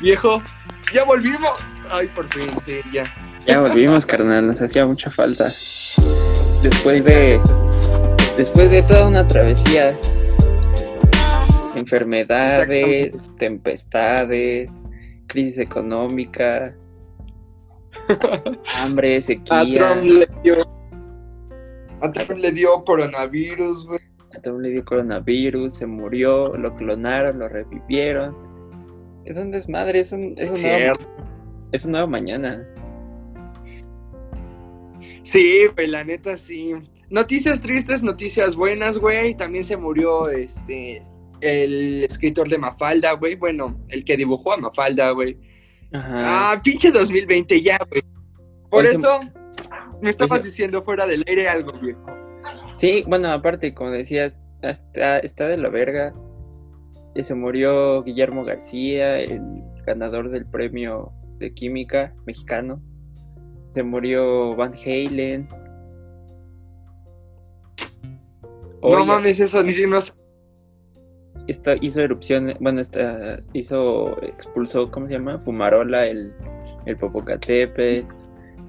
Viejo, ya volvimos. Ay, por fin, sí, ya. Ya volvimos, carnal, nos hacía mucha falta. Después de. Después de toda una travesía. Enfermedades, tempestades, crisis económica, hambre, A sequía. Trump le dio. A Trump le dio coronavirus, güey. A Trump le dio coronavirus, se murió, lo clonaron, lo revivieron. Es un desmadre, es un, es un, nuevo, es un nuevo mañana. Sí, güey, la neta sí. Noticias tristes, noticias buenas, güey. También se murió este el escritor de Mafalda, güey. Bueno, el que dibujó a Mafalda, güey. Ajá. Ah, pinche 2020 ya, güey. Por Hoy se- eso me estabas hoy se- diciendo fuera del aire algo, viejo. Sí, bueno, aparte, como decías, está, está de la verga. Se murió Guillermo García, el ganador del premio de química mexicano. Se murió Van Halen. no mames, eso ni si no esta- hizo erupción, bueno, esta, hizo, expulsó, ¿cómo se llama? Fumarola, el, el Popocatépetl.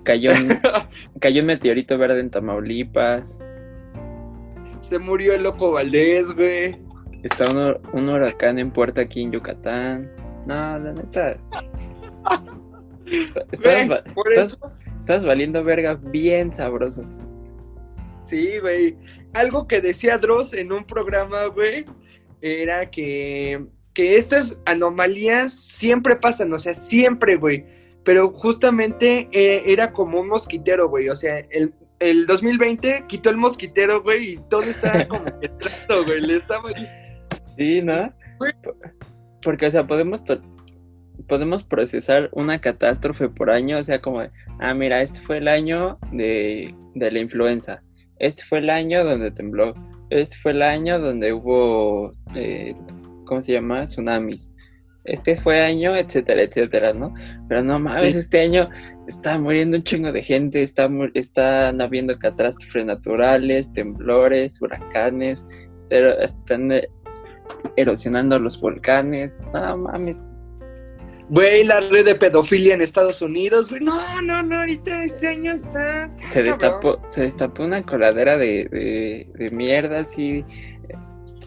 Cayó un, cayó un meteorito verde en Tamaulipas. Se murió el loco Valdés, güey. Está un, hur- un huracán en puerta aquí en Yucatán. No, la neta. Está- Estás, Güey, va- por estás- eso. estás valiendo verga bien sabroso. Sí, güey. Algo que decía Dross en un programa, güey, era que, que estas anomalías siempre pasan, o sea, siempre, güey. Pero justamente eh, era como un mosquitero, güey. O sea, el, el 2020 quitó el mosquitero, güey, y todo estaba como que trato, güey. Le estaba... Sí, ¿no? Porque, o sea, podemos, podemos procesar una catástrofe por año, o sea, como, ah, mira, este fue el año de, de la influenza, este fue el año donde tembló, este fue el año donde hubo, eh, ¿cómo se llama? Tsunamis. Este fue año, etcétera, etcétera, ¿no? Pero no mames, Sí. este año está muriendo un chingo de gente, está, están habiendo catástrofes naturales, temblores, huracanes, estero- están eh, erosionando los volcanes. No mames. Güey, la red de pedofilia en Estados Unidos, güey. No, no, no, ahorita este año está... está Se destapó, se destapó una coladera de, de, de mierda, así.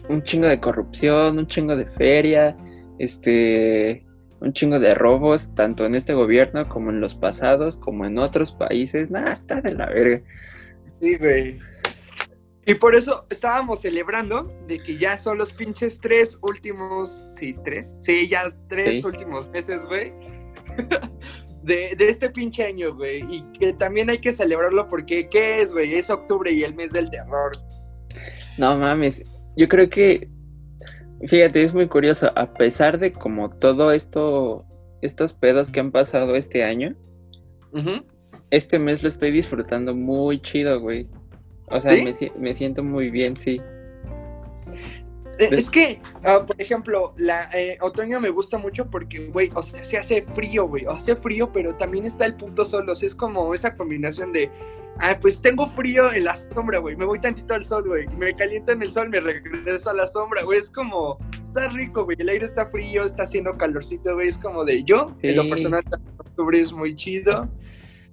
Un chingo de corrupción, un chingo de feria, este. Un chingo de robos, tanto en este gobierno como en los pasados, como en otros países. Nada, está de la verga. Sí, güey. Y por eso estábamos celebrando de que ya son los pinches tres últimos, sí, tres, sí, ya tres Sí. últimos meses, güey, de, de este pinche año, güey, y que también hay que celebrarlo porque, ¿qué es, güey? Es octubre y el mes del terror. No mames, yo creo que, fíjate, es muy curioso, a pesar de como todo esto, estos pedos que han pasado este año, este mes lo estoy disfrutando muy chido, güey. O sea, ¿Sí? me, me siento muy bien, sí. Eh. Es que, ah, por ejemplo, la eh, otoño me gusta mucho porque, güey, o sea, se hace frío, güey, hace frío, pero también está el puto sol, o sea, es como esa combinación de, ah, pues tengo frío en la sombra, güey, me voy tantito al sol, güey, me caliento en el sol, me regreso a la sombra, güey, es como, está rico, güey, el aire está frío, está haciendo calorcito, güey, es como de, yo, en lo Sí. personal, octubre es muy chido.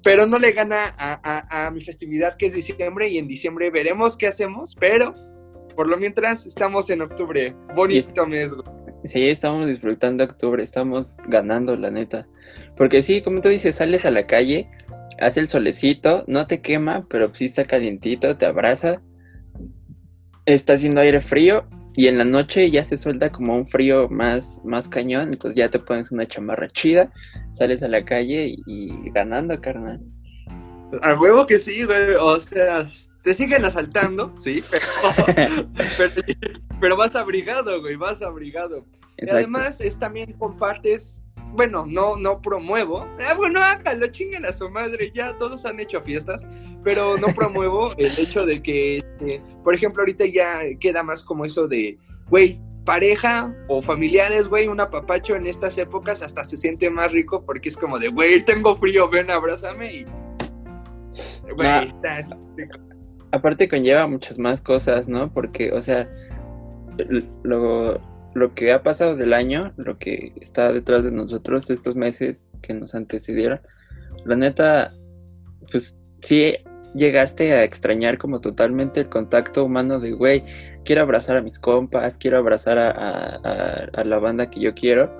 Pero no le gana a, a- a mi festividad que es diciembre y en diciembre veremos qué hacemos, pero por lo mientras, estamos en octubre. Bonito mes, güey. Sí, estamos disfrutando octubre, estamos ganando, la neta. Porque sí, como tú dices, sales a la calle, hace el solecito, no te quema, pero sí está calientito, te abraza, está haciendo aire frío y en la noche ya se suelta como un frío más, más cañón, entonces ya te pones una chamarra chida, sales a la calle y, ganando, carnal. A huevo que sí, güey. O sea, te siguen asaltando, sí, pero, pero, pero vas abrigado, güey, vas abrigado. Y además es también compartes, bueno, no, no promuevo. Ah, bueno, hágalo, chinguen a su madre, ya todos han hecho fiestas, pero no promuevo el hecho de que, este, por ejemplo, ahorita ya queda más como eso de, güey, pareja o familiares, güey, un apapacho en estas épocas hasta se siente más rico porque es como de, güey, tengo frío, ven, abrázame y... Güey, Nah. está- está rico. aparte conlleva muchas más cosas, ¿no? Porque, o sea, lo, lo que ha pasado del año, lo que está detrás de nosotros, estos meses que nos antecedieron, la neta, pues sí llegaste a extrañar como totalmente el contacto humano de, güey, quiero abrazar a mis compas, quiero abrazar a, la banda que yo quiero.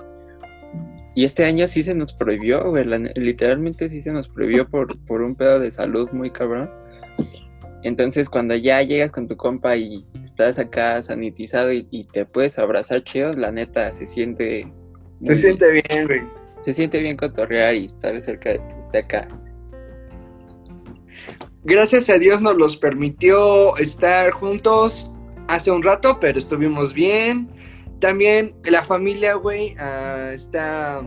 Y este año sí se nos prohibió, güey, literalmente sí se nos prohibió por, por un pedo de salud muy cabrón. Entonces cuando ya llegas con tu compa y estás acá sanitizado y, te puedes abrazar chido, la neta se siente... Se siente bien, güey. Se siente bien cotorrear y estar cerca de, de acá gracias a Dios nos los permitió estar juntos hace un rato, pero estuvimos bien. También la familia, güey, ah, está...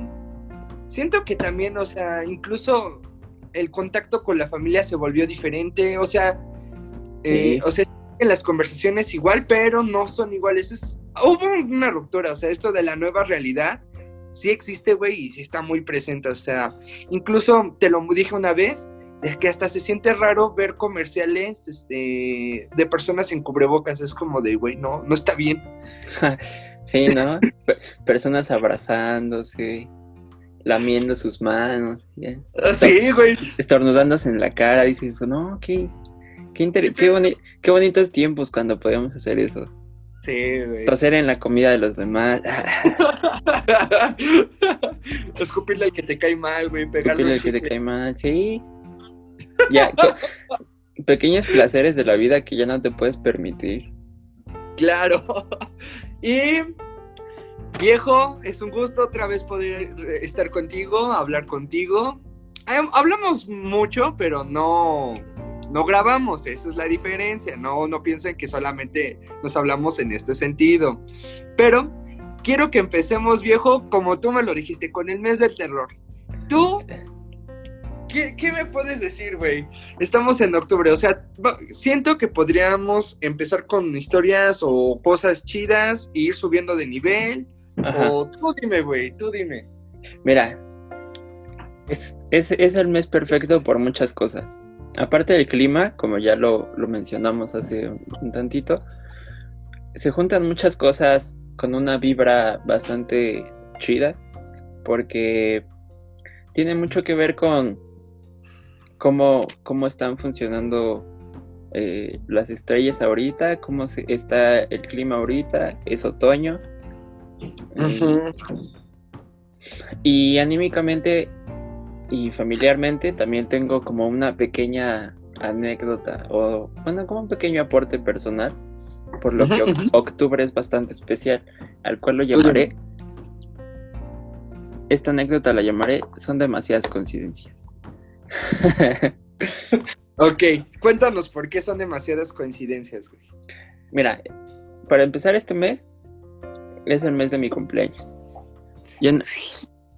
Siento que también, o sea, incluso el contacto con la familia se volvió diferente, o sea, eh, o sea, en las conversaciones igual, pero no son iguales. Es, hubo una ruptura, o sea, esto de la nueva realidad sí existe, güey, y sí está muy presente, o sea, incluso te lo dije una vez, es que hasta se siente raro ver comerciales este, de personas en cubrebocas. Es como de, güey, no, no está bien. sí, ¿no? personas abrazándose, lamiendo sus manos. Ah, sí, güey. Estornudándose en la cara. Dices, no, qué, qué, qué, qué bonitos tiempos cuando podíamos hacer eso. Sí, güey. Toser en la comida de los demás. Escupirle al que te cae mal, güey. Pegarle al que te cae mal, sí. Ya, pequeños placeres de la vida que ya no te puedes permitir. Claro. Y viejo, es un gusto otra vez poder estar contigo, hablar contigo. Hablamos mucho, pero no, no grabamos, esa es la diferencia. No, no piensen que solamente nos hablamos en este sentido. Pero quiero que empecemos, viejo, como tú me lo dijiste, con el mes del terror. Tú ¿Qué, me puedes decir, güey? Estamos en octubre, o sea, siento que podríamos empezar con historias o cosas chidas e ir subiendo de nivel. O tú dime, güey, tú dime. Mira, es, el mes perfecto por muchas cosas. Aparte del clima, como ya lo, lo mencionamos hace un tantito, se juntan muchas cosas con una vibra bastante chida, porque tiene mucho que ver con cómo, cómo están funcionando eh, las estrellas ahorita, cómo está el clima ahorita, es otoño. y anímicamente y familiarmente también tengo como una pequeña anécdota o bueno, como un pequeño aporte personal, por lo que octubre es bastante especial, al cual lo llamaré. Esta anécdota la llamaré Son demasiadas coincidencias. ok, cuéntanos por qué son demasiadas coincidencias, güey. Mira, para empezar este mes, es el mes de mi cumpleaños. Yo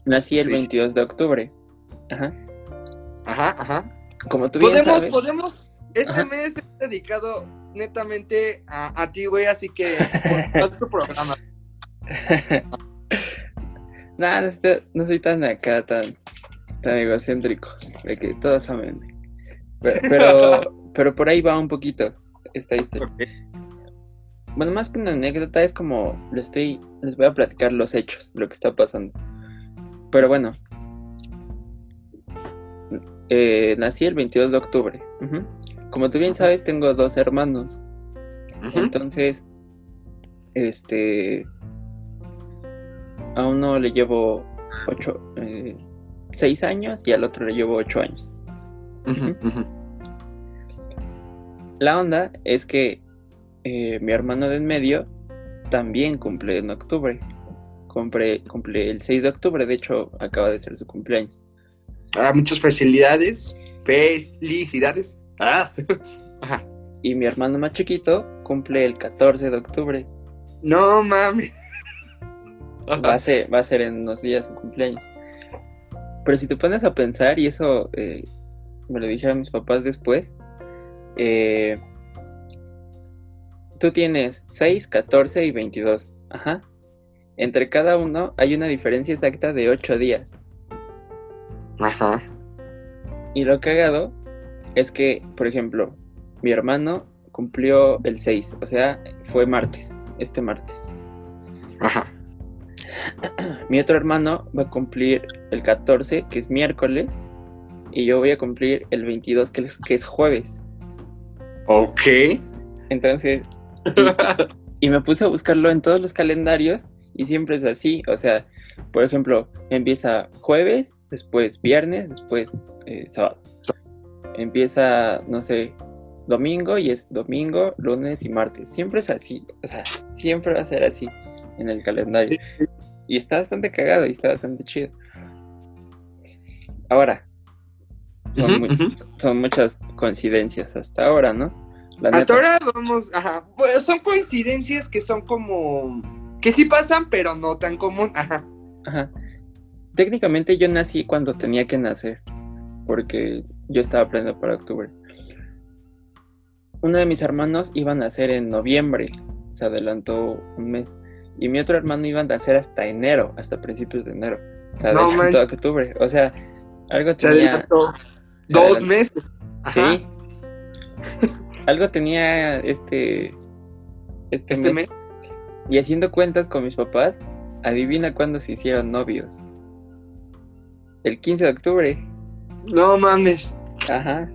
nací el 22 de octubre. Ajá. Ajá, ajá. Como tú bien podemos, sabes. Podemos, este mes es dedicado netamente a, ti, güey, así que haz tu programa. Nada, no, no, soy tan acá, tan, tan egocéntrico, de que todos saben. Pero, pero, por ahí va un poquito esta historia. Bueno, más que una anécdota, es como le estoy, les voy a platicar los hechos, lo que está pasando. Pero bueno, eh, nací el 22 de octubre. Como tú bien sabes, tengo dos hermanos. Entonces, este, a uno le llevo ocho, eh, seis años y al otro le llevo ocho años. La onda es que eh, mi hermano de en medio también cumple en octubre. Cumple, cumple el 6 de octubre, de hecho acaba de ser su cumpleaños. Ah, muchas felicidades. Felicidades. Ah. Y mi hermano más chiquito cumple el 14 de octubre. No mames. Va a ser, va a ser en unos días su cumpleaños. Pero si te pones a pensar, y eso eh, me lo dijeron mis papás después, eh, tú tienes 6, 14 y 22. Ajá. Entre cada uno hay una diferencia exacta de 8 días. Ajá. Y lo cagado es que, por ejemplo, mi hermano cumplió el 6, o sea, fue martes, este martes. Ajá. Mi otro hermano va a cumplir el 14, que es miércoles, y yo voy a cumplir el 22, que es, que es jueves. Ok. Entonces, y, y me puse a buscarlo en todos los calendarios y siempre es así. O sea, por ejemplo, empieza jueves, después viernes, después eh, sábado. Empieza, no sé, domingo y es domingo, lunes y martes. Siempre es así. O sea, siempre va a ser así en el calendario. Y está bastante cagado y está bastante chido. Ahora, son, muchas coincidencias hasta ahora, ¿no? La Hasta neta. ahora vamos, ajá. Pues son coincidencias que son como. que sí pasan, pero no tan común. Ajá. Ajá. Técnicamente yo nací cuando tenía que nacer, porque yo estaba planeando para octubre. Uno de mis hermanos iba a nacer en noviembre, se adelantó un mes, y mi otro hermano iba a nacer hasta enero, hasta principios de enero, se No adelantó a manches. octubre. O sea, algo Se tenía... adelantó se dos adelantó. meses. Ajá. Sí. algo tenía este... Este, Este mes. mes. Y haciendo cuentas con mis papás, adivina cuándo se hicieron novios. El 15 de octubre. No mames. Ajá.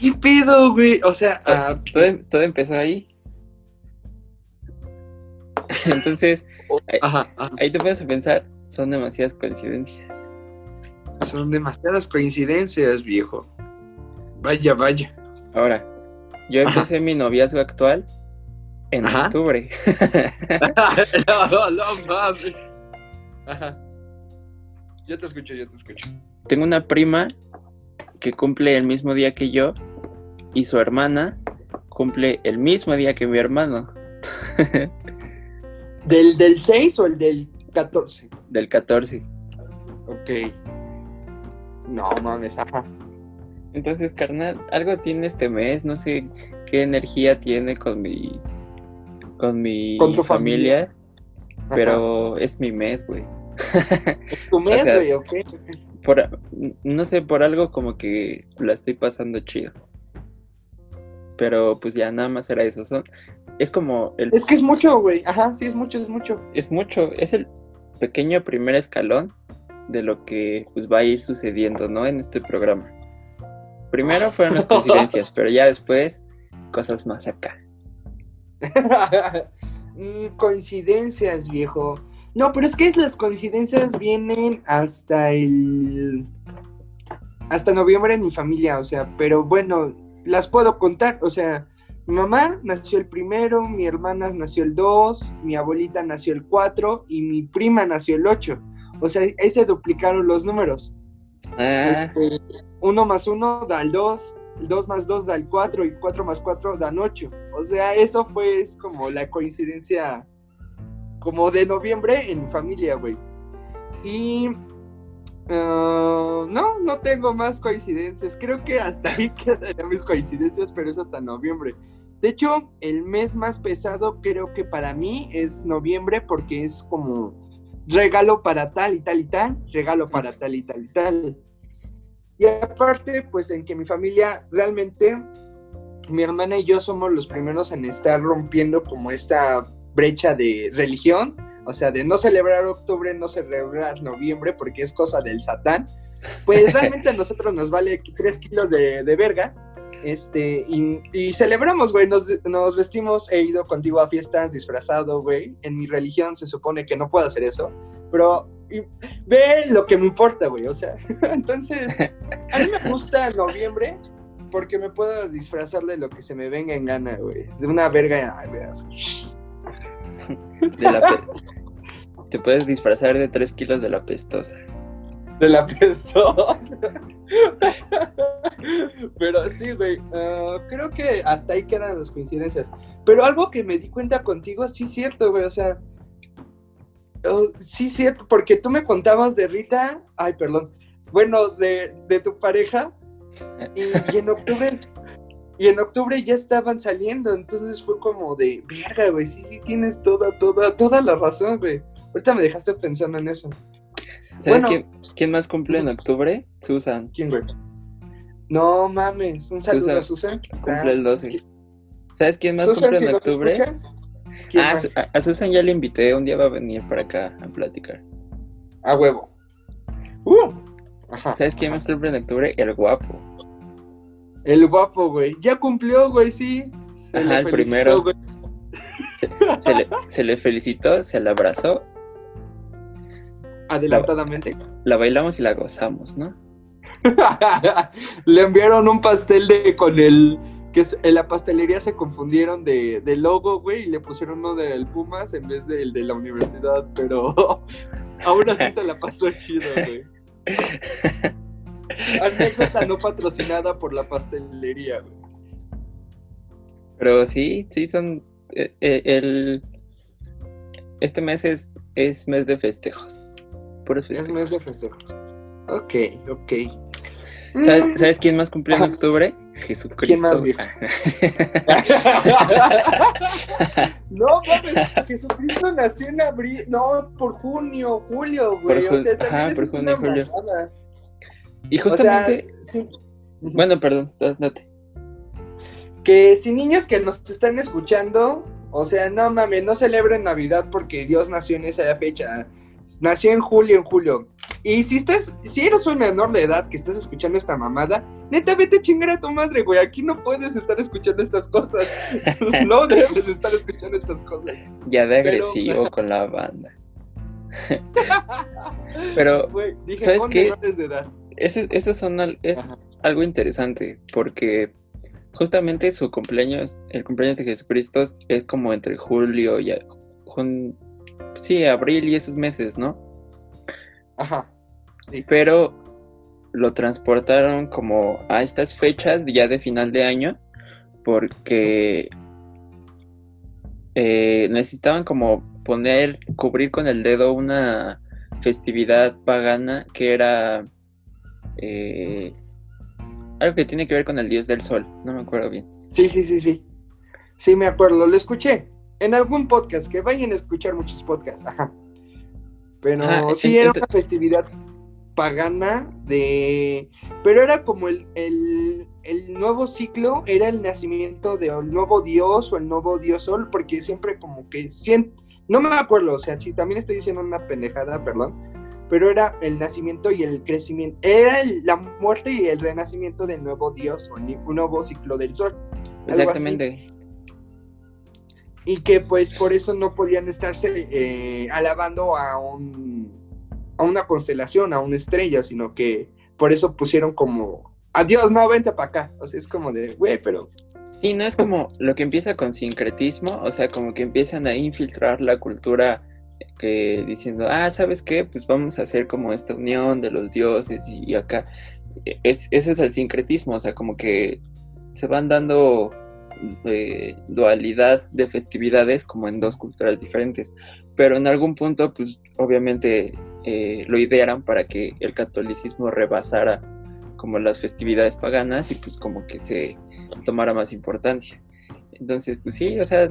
¿Qué pedo, güey? O sea, ah, todo, em- todo empezó ahí. Entonces, ahí, ajá, ajá. ahí te puedes pensar, son demasiadas coincidencias. Son demasiadas coincidencias, viejo. Vaya, vaya. Ahora, yo Ajá. empecé mi noviazgo actual en Ajá. octubre. no, no, mames. Ajá. Yo te escucho, yo te escucho. Tengo una prima que cumple el mismo día que yo y su hermana cumple el mismo día que mi hermano, ¿Del, del 6 o el del 14? del 14. Ok. No mames, ajá. Entonces, carnal, algo tiene este mes, no sé qué energía tiene con mi con mi Con tu familia, familia. pero es mi mes, güey. Tu mes, o sea, güey. Por no sé, por algo como que la estoy pasando chido. Pero pues ya nada más era eso, son es como el Es que es mucho, güey. Ajá, sí, es mucho, es mucho. es mucho, es el pequeño primer escalón de lo que pues va a ir sucediendo, ¿no? En este programa. Primero fueron las coincidencias, pero ya después cosas más acá. Mm, coincidencias, viejo. No, pero es que las coincidencias vienen hasta el. Hasta noviembre en mi familia, o sea, pero bueno, las puedo contar, o sea, mi mamá nació el primero, mi hermana nació el 2, mi abuelita nació el 4 y mi prima nació el 8. O sea, ahí se duplicaron los números. Ah, Este, 1 más 1 da el 2, el 2 más 2 da el 4 y 4 más 4 dan 8. O sea, eso fue es como la coincidencia como de noviembre en mi familia, güey. Y ah, no, no tengo más coincidencias. Creo que hasta ahí quedarían mis coincidencias, pero es hasta noviembre. De hecho, el mes más pesado creo que para mí es noviembre porque es como regalo para tal y tal y tal, regalo para tal y tal y tal. Y aparte, pues en que mi familia realmente, mi hermana y yo somos los primeros en estar rompiendo como esta brecha de religión, o sea, de no celebrar octubre, no celebrar noviembre, porque es cosa del satán. Pues realmente a nosotros nos vale 3 kilos de, de verga. Este, y, y celebramos, güey, nos, nos vestimos, he ido contigo a fiestas disfrazado, güey. En mi religión se supone que no puedo hacer eso, pero ve lo que me importa, güey, o sea, entonces, a mí me gusta noviembre porque me puedo disfrazar de lo que se me venga en gana, güey, de una verga, ay, veas. de la Te puedes disfrazar de 3 kilos de la pestosa. De la pestosa. Pero sí, güey. ah, creo que hasta ahí quedan las coincidencias. Pero algo que me di cuenta contigo, sí es cierto, güey. O sea. Oh, sí cierto, porque tú me contabas de Rita. Ay, perdón. Bueno, de, de tu pareja. Y, y en octubre. Y en octubre ya estaban saliendo. Entonces fue como de. Verga, güey. Sí, sí, tienes toda, toda, toda la razón, güey. Ahorita me dejaste pensando en eso. ¿Sabes Bueno. quién, quién más cumple en octubre? Susan. ¿Quién, güey? No mames, un saludo Susan. a Susan. Cumple el 12. ¿Qué? ¿Sabes quién más Susan, cumple en octubre? Escuchas, ¿Quién Ah, a, Susan ya le invité, un día va a venir para acá a platicar. A huevo. Uh. Ajá. ¿Sabes quién más cumple en octubre? El guapo. El guapo, güey. Ya cumplió, güey, sí. Se Ajá, le el primero. güey. Se le, se le felicitó, se la abrazó, Adelantadamente. la bailamos y la gozamos, ¿no? le enviaron un pastel de con el que es- en la pastelería se confundieron de, de logo, güey, y le pusieron uno del Pumas en vez del de la universidad, pero aún así se la pasó chido, güey. Anécdota no patrocinada por la pastelería, güey. Pero sí, sí, son. eh, eh, el, este mes es, es mes de festejos. Es festejos. mes de festejos. Ok, ok. ¿Sabes, sabes quién más cumplió en octubre? Jesucristo. ¿Quién más, viejo? no, mames, Jesucristo nació en abril, no, por junio, julio, güey. Por o sea, ajá, por junio, una julio. y O justamente. sea, sí. Bueno, perdón, da- date. Que si niños que nos están escuchando, o sea, no mames, no celebren Navidad porque Dios nació en esa fecha. Nació en julio, en julio. Y si estás, si eres un menor de edad que estás escuchando esta mamada, neta, vete a chingar a tu madre, güey. Aquí no puedes estar escuchando estas cosas. no debes estar escuchando estas cosas. Ya de Pero- agresivo con la banda. Pero, Güey, dije ¿sabes qué? de edad. ese son al- es Ajá. algo interesante porque justamente su cumpleaños, el cumpleaños de Jesucristo es como entre julio y jun- sí, abril y esos meses, ¿no? Ajá. Pero lo transportaron como a estas fechas ya de final de año porque eh, necesitaban como poner, cubrir con el dedo una festividad pagana que era eh, algo que tiene que ver con el dios del sol, no me acuerdo bien. Sí, sí, sí, sí. Sí, me acuerdo, lo escuché en algún podcast, que vayan a escuchar muchos podcasts, ajá. Pero Ajá, sí era una festividad pagana de... Pero era como el, el, el nuevo ciclo, era el nacimiento del nuevo dios o el nuevo dios sol, porque siempre como que... sien- No me acuerdo, o sea, si también estoy diciendo una pendejada, perdón, pero era el nacimiento y el crecimiento, era el- la muerte y el renacimiento del nuevo dios o un nuevo ciclo del sol. Exactamente. y que pues por eso no podían estarse eh, alabando a un a una constelación, a una estrella, sino que por eso pusieron como adiós, no, vente para acá. O sea, es como de, güey, pero Sí, no es como lo que empieza con sincretismo, o sea, como que empiezan a infiltrar la cultura que diciendo, ah, ¿sabes qué? Pues vamos a hacer como esta unión de los dioses y, acá. Es, ese es el sincretismo, o sea, como que se van dando eh, dualidad de festividades como en dos culturas diferentes, pero en algún punto, pues obviamente eh, lo idearon para que el catolicismo rebasara como las festividades paganas y pues como que se tomara más importancia. Entonces, pues sí, o sea,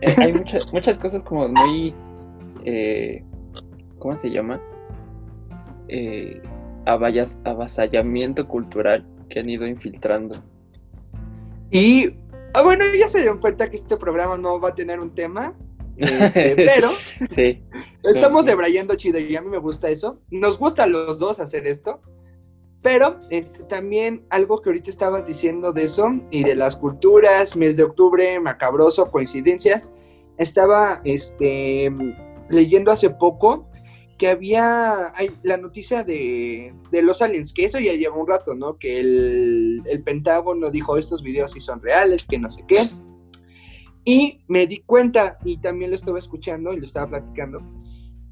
eh, hay muchas, muchas cosas como muy, eh, ¿cómo se llama? Eh, avasallamiento cultural que han ido infiltrando. Y ah, bueno, ya se dieron cuenta que este programa no va a tener un tema, este, pero Sí, estamos debrayando chido y a mí me gusta eso. Nos gusta a los dos hacer esto. Pero este, también algo que ahorita estabas diciendo de eso y de las culturas, mes de octubre, macabroso, coincidencias, estaba este, leyendo hace poco que había la noticia de, de los aliens, que eso ya lleva un rato, ¿no? Que el, el Pentágono dijo estos videos sí son reales, que no sé qué. Y me di cuenta, y también lo estaba escuchando y lo estaba platicando,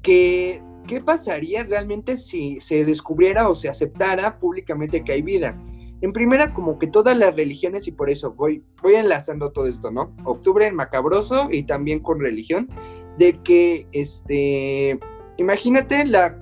que qué pasaría realmente si se descubriera o se aceptara públicamente que hay vida. En primera, como que todas las religiones, y por eso voy, voy enlazando todo esto, ¿no? Octubre en macabroso y también con religión, de que, este, imagínate la,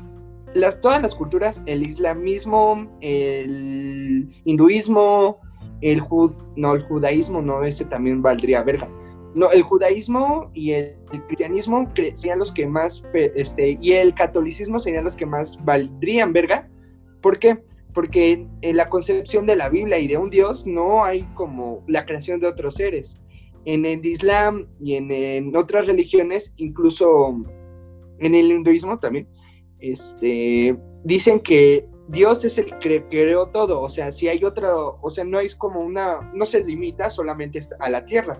las, todas las culturas, el islamismo, el hinduismo, el, jud, no, el judaísmo, no, ese también valdría verga. No, el judaísmo y el, cristianismo serían los que más, este, y el catolicismo serían los que más valdrían verga. ¿Por qué? Porque en la concepción de la Biblia y de un Dios no hay como la creación de otros seres. en el Islam y en, otras religiones, incluso en el hinduismo también, este, dicen que Dios es el que creó todo, o sea, si hay otro, o sea, no es como una, no se limita solamente a la tierra,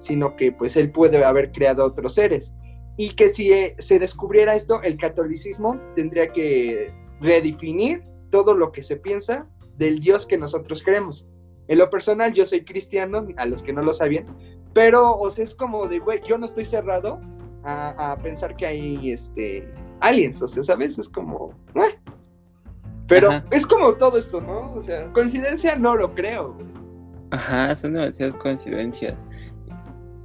sino que pues él puede haber creado otros seres. Y que si eh, se descubriera esto, el catolicismo tendría que redefinir todo lo que se piensa del Dios que nosotros creemos. En lo personal, yo soy cristiano, a los que no lo sabían, pero o sea, es como de, güey, yo no estoy cerrado a, pensar que hay este, aliens, o sea, ¿sabes? Es como... Eh. Pero es como todo esto, ¿no? O sea, coincidencia no lo creo. Ajá, son demasiadas coincidencias.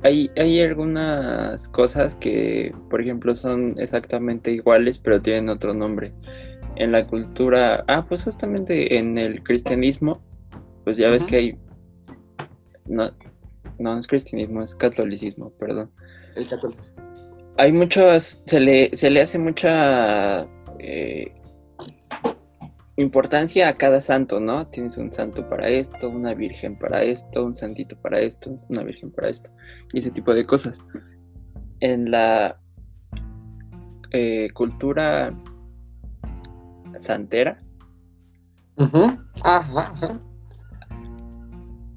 Hay, hay algunas cosas que, por ejemplo, son exactamente iguales, pero tienen otro nombre. En la cultura, ah, pues justamente en el cristianismo, pues ya ves que hay, no, no es cristianismo, es catolicismo, perdón. El católico. Hay muchos, se le, se le hace mucha eh, importancia a cada santo, ¿no? Tienes un santo para esto, una virgen para esto, un santito para esto, una virgen para esto, y ese tipo de cosas. En la eh, cultura santera,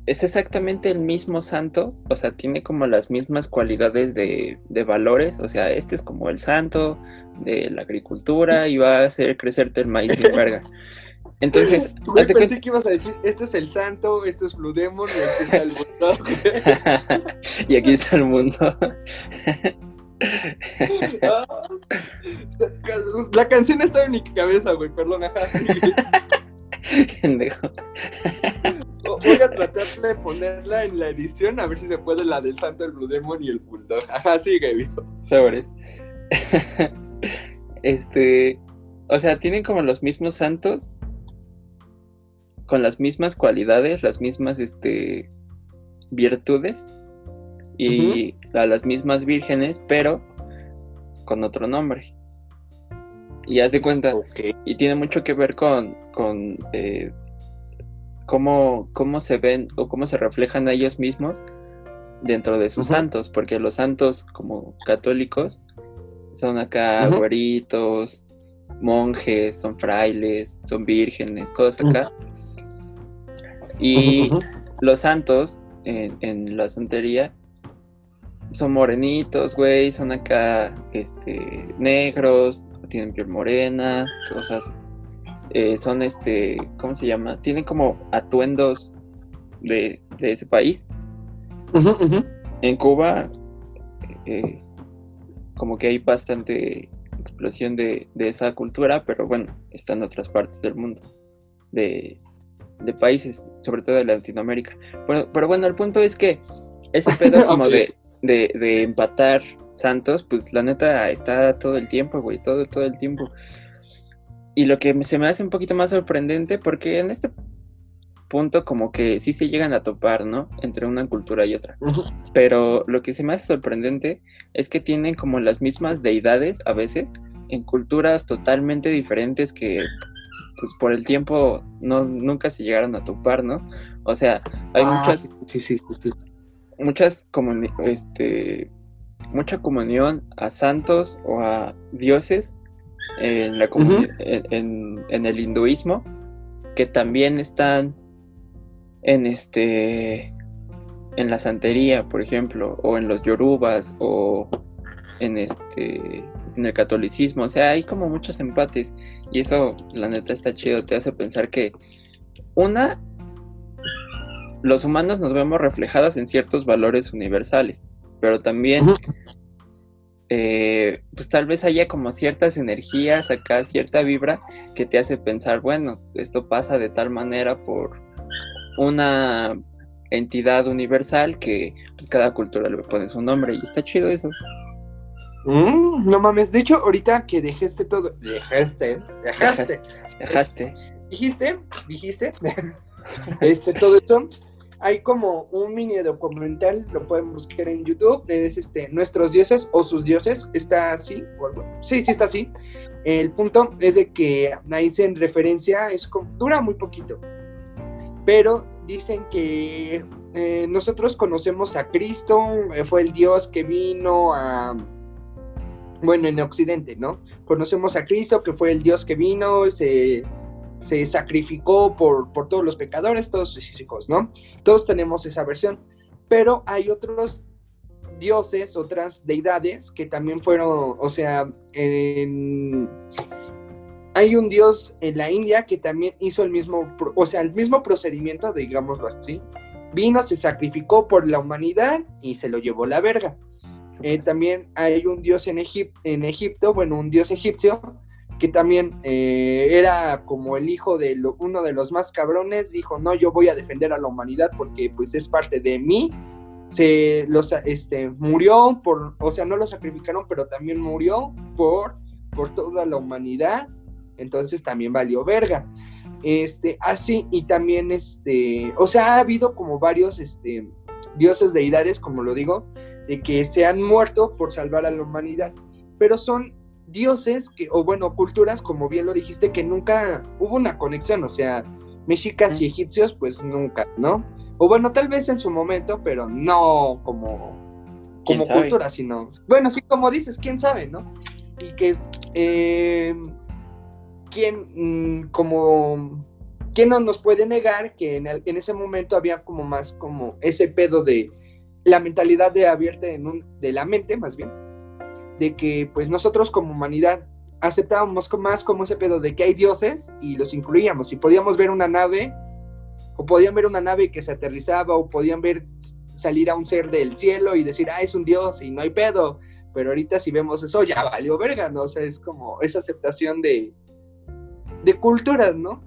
es exactamente el mismo santo, o sea, tiene como las mismas cualidades de, de, valores, o sea, este es como el santo de la agricultura y va a hacer crecerte el maíz de verga. Entonces, pensé que ibas a decir, este es el santo, este es Blue Demon y aquí está el mundo. y aquí está el mundo. la canción está en mi cabeza, güey, perdón, Pendejo. Voy a tratar de ponerla en la edición a ver si se puede la del Santo, el Blue Demon y el Bulldog. Ajá, sigue, viejo. Sabores. Este. O sea, tienen como los mismos santos. Con las mismas cualidades, las mismas este, virtudes. Y a las mismas vírgenes, pero con otro nombre. Y haz de cuenta. Y tiene mucho que ver con, con eh, cómo, cómo se ven o cómo se reflejan a ellos mismos dentro de sus santos, porque los santos como católicos son acá güeritos, monjes, son frailes, son vírgenes, cosas acá. Y los santos en, en, la santería son morenitos, güey, son acá este, negros, tienen piel morena, cosas. Eh, son este, ¿cómo se llama? Tienen como atuendos de, ese país. En Cuba, eh, como que hay bastante explosión de, esa cultura, pero bueno, está en otras partes del mundo, de, países, sobre todo de Latinoamérica. Pero, bueno, el punto es que ese pedo como de, de empatar Santos, pues la neta está todo el tiempo, güey, todo, todo el tiempo. Y lo que se me hace un poquito más sorprendente, porque en este punto como que sí se llegan a topar, ¿no? Entre una cultura y otra. Pero lo que se me hace sorprendente es que tienen como las mismas deidades a veces en culturas totalmente diferentes que pues por el tiempo no nunca se llegaron a topar, ¿no? O sea, hay ah, muchas sí, sí, muchas como este mucha comunión a santos o a dioses en, la en, el hinduismo que también están en este en la santería, por ejemplo, o en los yorubas o en este en el catolicismo, o sea, hay como muchos empates y eso la neta está chido, te hace pensar que una los humanos nos vemos reflejados en ciertos valores universales pero también, eh, pues tal vez haya como ciertas energías acá, cierta vibra que te hace pensar, bueno, esto pasa de tal manera por una entidad universal que pues cada cultura le pone su nombre y está chido eso. Mm, no mames, de hecho ahorita que dejaste todo, dejaste, dejaste, dejaste, dijiste, dijiste, este todo eso, hay como un mini documental, lo pueden buscar en YouTube, es este, Nuestros dioses o sus dioses, está así, sí, sí está así. El punto es de que ahí se en referencia, es dura muy poquito, pero dicen que eh, nosotros conocemos a Cristo, eh, fue el Dios que vino a, bueno, en Occidente, ¿no? Conocemos a Cristo, que fue el Dios que vino, se, se sacrificó por, por todos los pecadores, todos sus hijos, ¿no? Todos tenemos esa versión, pero hay otros dioses, otras deidades que también fueron, o sea, en hay un dios en la India que también hizo el mismo, o sea, el mismo procedimiento, digámoslo así. Vino, se sacrificó por la humanidad y se lo llevó la verga. Eh, también hay un dios en, en Egipto, bueno, un dios egipcio, que también eh, era como el hijo de uno de los más cabrones, dijo, no, yo voy a defender a la humanidad porque pues es parte de mí. Se los, este, murió por, o sea, no lo sacrificaron, pero también murió por, por toda la humanidad entonces también valió verga. Este, así, y también, este, o sea, ha habido como varios, este, dioses, deidades, como lo digo, de que se han muerto por salvar a la humanidad, pero son dioses que, o bueno, culturas, como bien lo dijiste, que nunca hubo una conexión, o sea, mexicas y egipcios, pues nunca, ¿no? O bueno, tal vez en su momento, pero no como, como cultura, sino, bueno, sí, como dices, quién sabe, ¿no? Y que eh, ¿quién, mm, como, ¿quién no nos puede negar que en, en, ese momento había como más como ese pedo de la mentalidad de abierta en un, de la mente, más bien, de que pues nosotros como humanidad aceptábamos más como ese pedo de que hay dioses y los incluíamos y podíamos ver una nave o podían ver una nave que se aterrizaba o podían ver salir a un ser del cielo y decir, ah, es un dios y no hay pedo. Pero ahorita si vemos eso, ya valió verga, ¿no? O sea, es como esa aceptación de, de culturas, ¿no?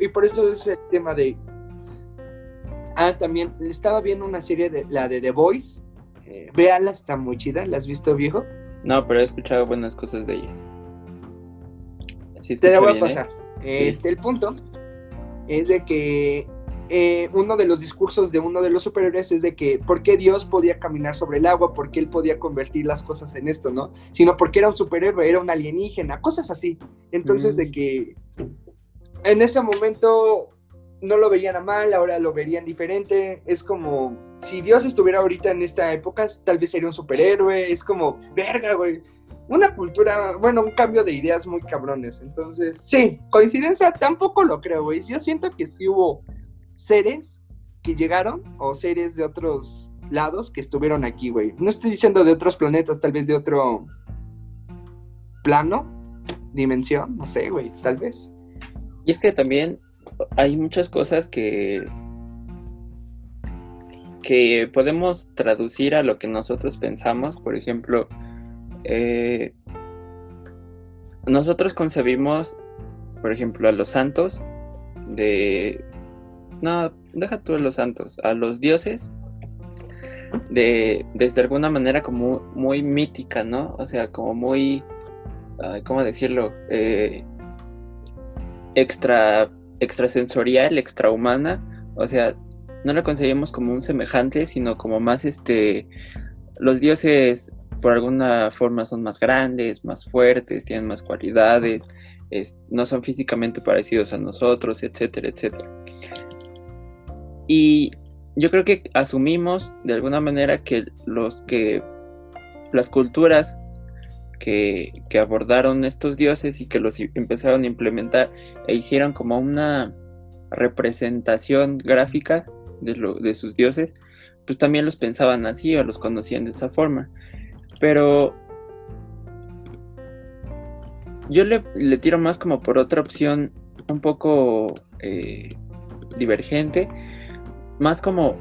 y por eso es el tema de... Ah, también estaba viendo una serie de la de The Voice. Eh, véanla, está muy chida. ¿La has visto, viejo? No, pero he escuchado buenas cosas de ella. Te la voy a ¿eh? pasar. Este, el punto es de que eh, uno de los discursos de uno de los superiores es de que por qué Dios podía caminar sobre el agua, por qué él podía convertir las cosas en esto, ¿no? Sino porque era un superhéroe, era un alienígena, cosas así. Entonces, de mm. que en ese momento no lo veían a mal, ahora lo verían diferente. Es como si Dios estuviera ahorita en esta época, tal vez sería un superhéroe. Es como, verga, güey. Una cultura, bueno, un cambio de ideas muy cabrones. Entonces, sí, coincidencia tampoco lo creo, güey. Yo siento que sí hubo seres que llegaron o seres de otros lados que estuvieron aquí, güey. No estoy diciendo de otros planetas, tal vez de otro plano, dimensión, no sé, güey, tal vez. Y es que también hay muchas cosas que que podemos traducir a lo que nosotros pensamos. Por ejemplo, eh, nosotros concebimos, por ejemplo, a los santos de no, deja tú a los santos, a los dioses, de, desde alguna manera como muy mítica, ¿no? O sea, como muy, ¿cómo decirlo? Eh, extra, extrasensorial, extrahumana, o sea, no la concebimos como un semejante, sino como más, este, los dioses por alguna forma son más grandes, más fuertes, tienen más cualidades, no son físicamente parecidos a nosotros, etcétera, etcétera. Y yo creo que asumimos de alguna manera que los que las culturas que, abordaron estos dioses y que los empezaron a implementar e hicieron como una representación gráfica de, lo, de sus dioses, pues también los pensaban así o los conocían de esa forma. Pero yo le, tiro más como por otra opción un poco eh, divergente, más como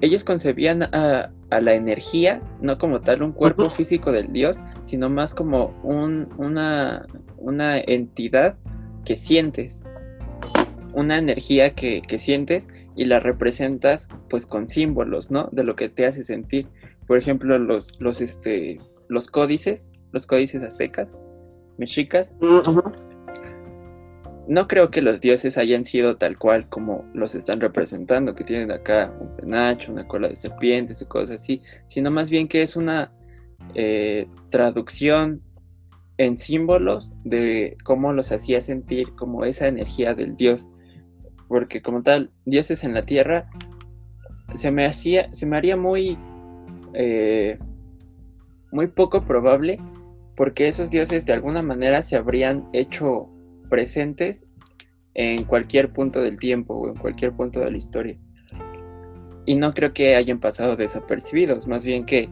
ellos concebían a, la energía, no como tal un cuerpo físico del dios, sino más como una, una entidad que sientes, una energía que, sientes y la representas pues con símbolos, ¿no? De lo que te hace sentir. Por ejemplo, los, los, este, los códices, los códices aztecas, mexicas, no creo que los dioses hayan sido tal cual como los están representando, que tienen acá un penacho, una cola de serpientes y cosas así, sino más bien que es una eh, traducción en símbolos de cómo los hacía sentir como esa energía del dios. Porque como tal, dioses en la tierra, se me hacía, se me haría muy, eh, muy poco probable, porque esos dioses de alguna manera se habrían hecho presentes en cualquier punto del tiempo o en cualquier punto de la historia. Y no creo que hayan pasado desapercibidos, más bien que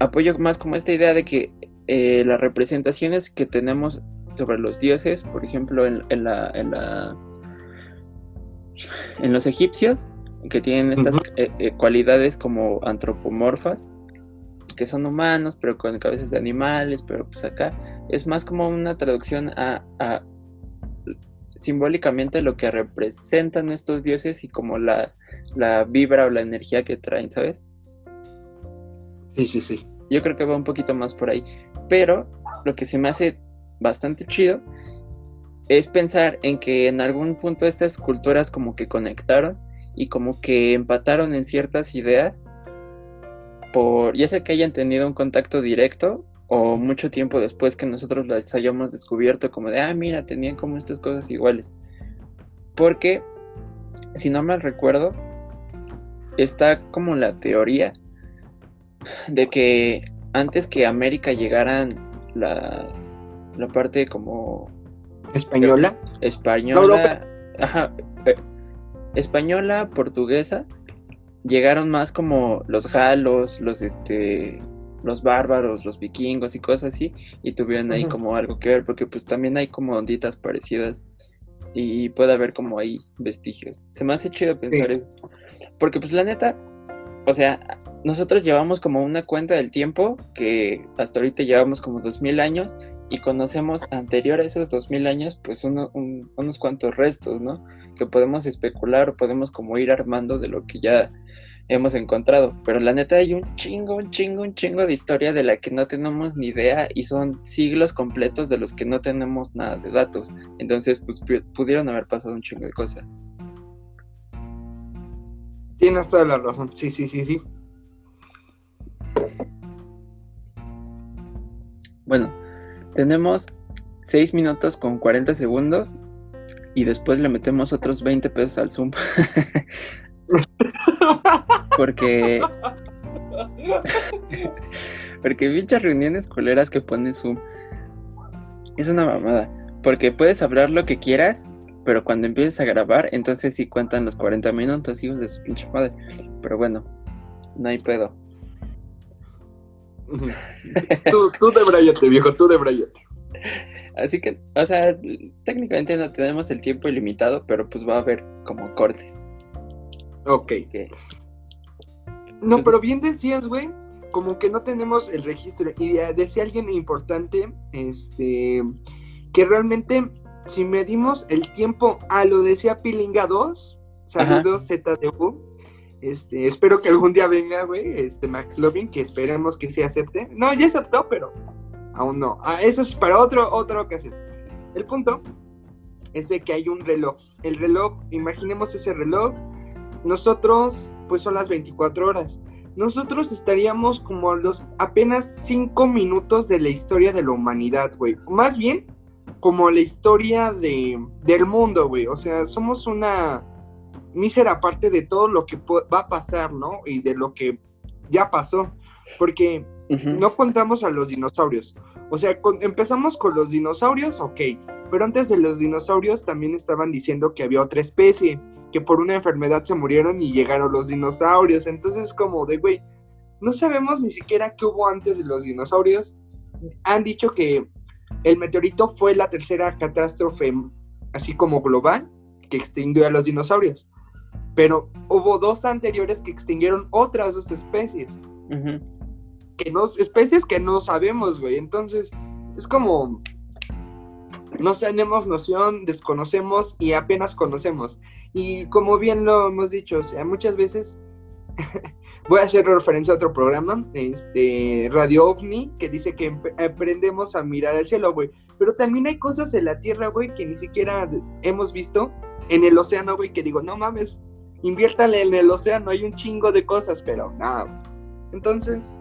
apoyo más como esta idea de que eh, las representaciones que tenemos sobre los dioses, por ejemplo, en, la, en, la, en los egipcios, que tienen estas eh, eh, cualidades como antropomorfas, que son humanos, pero con cabezas de animales, pero pues acá es más como una traducción a, a simbólicamente lo que representan estos dioses y como la, la vibra o la energía que traen, ¿sabes? Sí, sí, sí. Yo creo que va un poquito más por ahí. Pero lo que se me hace bastante chido es pensar en que en algún punto estas culturas como que conectaron y como que empataron en ciertas ideas por ya sea que hayan tenido un contacto directo o mucho tiempo después que nosotros las hayamos descubierto como de, ah, mira, tenían como estas cosas iguales. Porque, si no mal recuerdo, está como la teoría de que antes que América llegaran la, la parte como... Española. Española. ajá. Eh, española, portuguesa, llegaron más como los galos, los este los bárbaros, los vikingos y cosas así, y tuvieron ahí como algo que ver, porque pues también hay como onditas parecidas y puede haber como ahí vestigios. Se me hace chido pensar eso. Porque pues la neta, o sea, nosotros llevamos como una cuenta del tiempo que hasta ahorita llevamos como dos mil años y conocemos anterior a esos dos mil años pues unos cuantos restos, ¿no? Que podemos especular o podemos como ir armando de lo que ya hemos encontrado. Pero la neta hay un chingo, un chingo, un chingo de historia de la que no tenemos ni idea y son siglos completos de los que no tenemos nada de datos. Entonces, pues pudieron haber pasado un chingo de cosas. Tienes toda la razón, sí, sí, sí, sí. Bueno, tenemos 6 minutos con 40 segundos y después le metemos otros 20 pesos al Zoom. Porque. Porque muchas reuniones coleras que pone Zoom es una mamada. Porque puedes hablar lo que quieras, pero cuando empieces a grabar, entonces sí cuentan los 40 minutos, hijos de su pinche madre. Pero bueno, no hay pedo. Tú, tú de viejo, tú de Así que, o sea, técnicamente no tenemos el tiempo ilimitado, pero pues va a haber como cortes. Ok. No, pues pero bien decías, güey, como que no tenemos el registro. Y decía alguien importante, este, que realmente si medimos el tiempo a lo decía Pilinga 2, saludos ZDU, este, espero que algún día venga, güey, este McLovin, que esperemos que se acepte. No, ya aceptó, pero aún no. Ah, eso es para otro, otra ocasión. El punto es de que hay un reloj. El reloj, imaginemos ese reloj, nosotros, pues son las 24 horas. Nosotros estaríamos como los apenas 5 minutos de la historia de la humanidad, güey. Más bien, como la historia de, del mundo, güey. O sea, somos una mísera parte de todo lo que va a pasar, ¿no? Y de lo que ya pasó. Porque no contamos a los dinosaurios. O sea, empezamos con los dinosaurios, ok. Pero antes de los dinosaurios también estaban diciendo que había otra especie, que por una enfermedad se murieron y llegaron los dinosaurios. Entonces como de, güey, no sabemos ni siquiera qué hubo antes de los dinosaurios. Han dicho que el meteorito fue la tercera catástrofe, así como global, que extinguió a los dinosaurios. Pero hubo dos anteriores que extinguieron otras dos especies. que no, especies que no sabemos, güey. Entonces, es como, no tenemos noción, desconocemos y apenas conocemos. Y como bien lo hemos dicho, o sea, muchas veces voy a hacer referencia a otro programa, este Radio OVNI, que dice que aprendemos a mirar al cielo, güey. Pero también hay cosas en la Tierra, güey, que ni siquiera hemos visto en el océano, güey, que digo, no mames, inviértale en el océano, hay un chingo de cosas, pero nada. Entonces...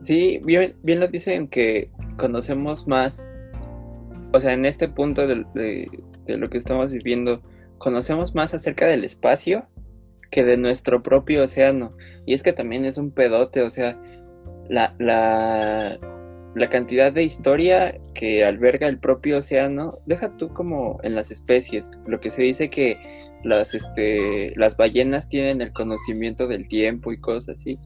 Sí, bien, bien lo dicen que conocemos más o sea, en este punto de, lo que estamos viviendo, conocemos más acerca del espacio que de nuestro propio océano. Y es que también es un pedote, o sea, la, la cantidad de historia que alberga el propio océano, deja tú como en las especies, lo que se dice que las, este, las ballenas tienen el conocimiento del tiempo y cosas así.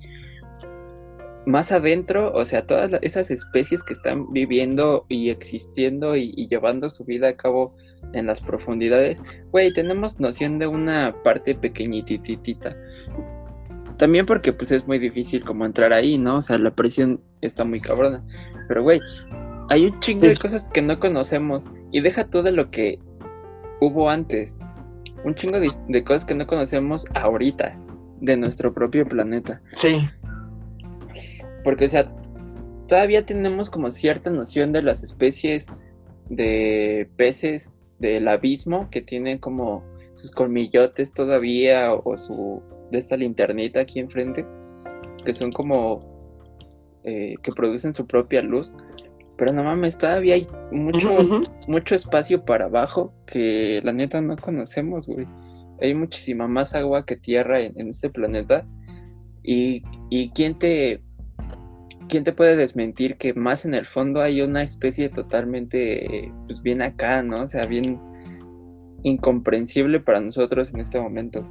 Más adentro, o sea, todas esas especies que están viviendo y existiendo y, y llevando su vida a cabo en las profundidades, güey, tenemos noción de una parte pequeñititita. También porque pues es muy difícil como entrar ahí, ¿no? O sea, la presión está muy cabrona. Pero, güey, hay un chingo de cosas que no conocemos. Y deja todo lo que hubo antes. Un chingo de, de cosas que no conocemos ahorita. De nuestro propio planeta. Sí. Porque, o sea, todavía tenemos como cierta noción de las especies de peces del abismo que tienen como sus colmillotes todavía o, o su de esta linternita aquí enfrente que son como eh, que producen su propia luz pero no mames todavía hay ujú. mucho espacio para abajo que la neta no conocemos güey. Hay muchísima más agua que tierra en, en este planeta. Y, y quién te quién te puede desmentir que más en el fondo hay una especie totalmente pues bien acá no o sea bien incomprensible para nosotros en este momento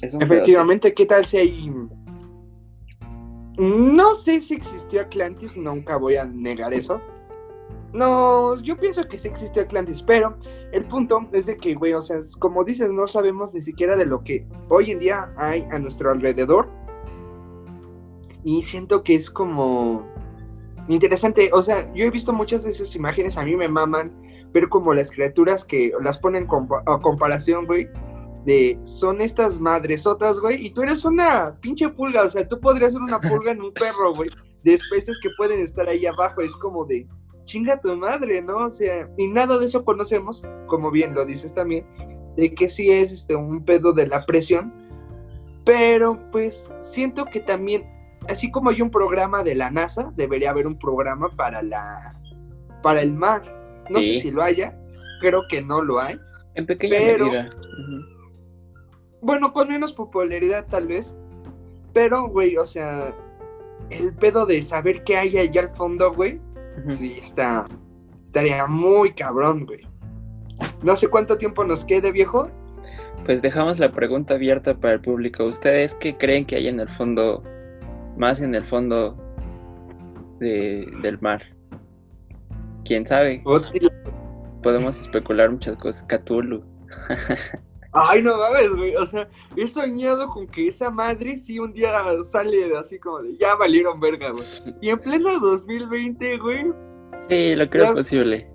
Es Efectivamente, ¿qué tal si hay... No sé si existió Atlantis, nunca voy a negar eso. No, yo pienso que sí existió Atlantis, pero el punto es de que, güey, o sea, como dices, no sabemos ni siquiera de lo que hoy en día hay a nuestro alrededor. Y siento que es como interesante, o sea, yo he visto muchas de esas imágenes, a mí me maman ver como las criaturas que las ponen a comparación, güey, de son estas madres otras, güey, y tú eres una pinche pulga, o sea, tú podrías ser una pulga en un perro, güey, de especies que pueden estar ahí abajo, es como de chinga tu madre, ¿no? O sea, y nada de eso conocemos, como bien lo dices también, de que sí es este un pedo de la presión, pero pues siento que también, así como hay un programa de la NASA, debería haber un programa para la para el mar. No Sí. sé si lo haya, creo que no lo hay. En pequeña Pero- medida. Ujú. Bueno, con menos popularidad tal vez. Pero, güey, o sea, el pedo de saber qué hay allá al fondo, güey, sí está. Estaría muy cabrón, güey. No sé cuánto tiempo nos quede, viejo. Pues dejamos la pregunta abierta para el público. ¿Ustedes qué creen que hay en el fondo, más en el fondo de- del mar? ¿Quién sabe? Podemos especular muchas cosas. Cthulhu. Ay, no mames, güey. O sea, he soñado con que esa madre sí un día sale así como de ya valieron verga, güey. Y en pleno 2020, güey, Sí, lo creo Ya- posible.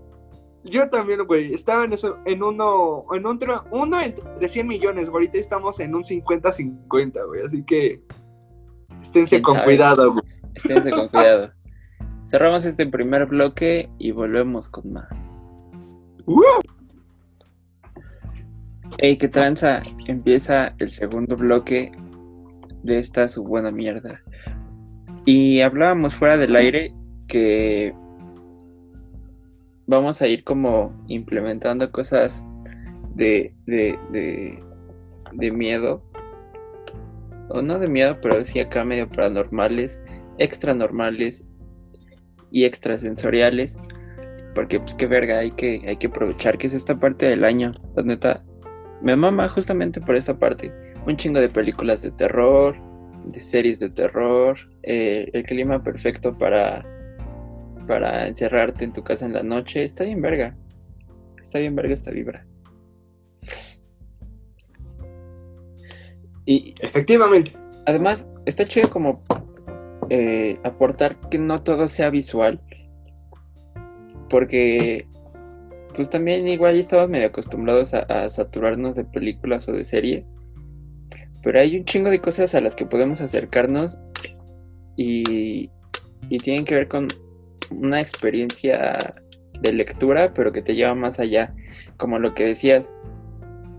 Yo también, güey, estaba en eso, en uno, en otro, uno entre 100 millones, güey, ahorita estamos en un 50-50, güey, así que esténse ¿Quién con sabe? cuidado, güey. Esténse con cuidado. Cerramos este primer bloque y volvemos con más. Ey, qué tranza. Empieza el segundo bloque de esta su buena mierda. Y hablábamos fuera del aire que vamos a ir como implementando cosas de, de, de, de miedo. O no de miedo, pero sí acá medio paranormales, extra normales y extrasensoriales. Porque pues qué verga, hay que, hay que aprovechar que es esta parte del año. La neta, me mama justamente por esta parte. Un chingo de películas de terror, de series de terror, eh, el clima perfecto para, para encerrarte en tu casa en la noche. Está bien verga. Está bien verga esta vibra. Y Efectivamente. además, está chido como eh, aportar que no todo sea visual. Porque pues también igual ya estamos medio acostumbrados a, a saturarnos de películas o de series. Pero hay un chingo de cosas a las que podemos acercarnos y, y tienen que ver con una experiencia de lectura, pero que te lleva más allá. Como lo que decías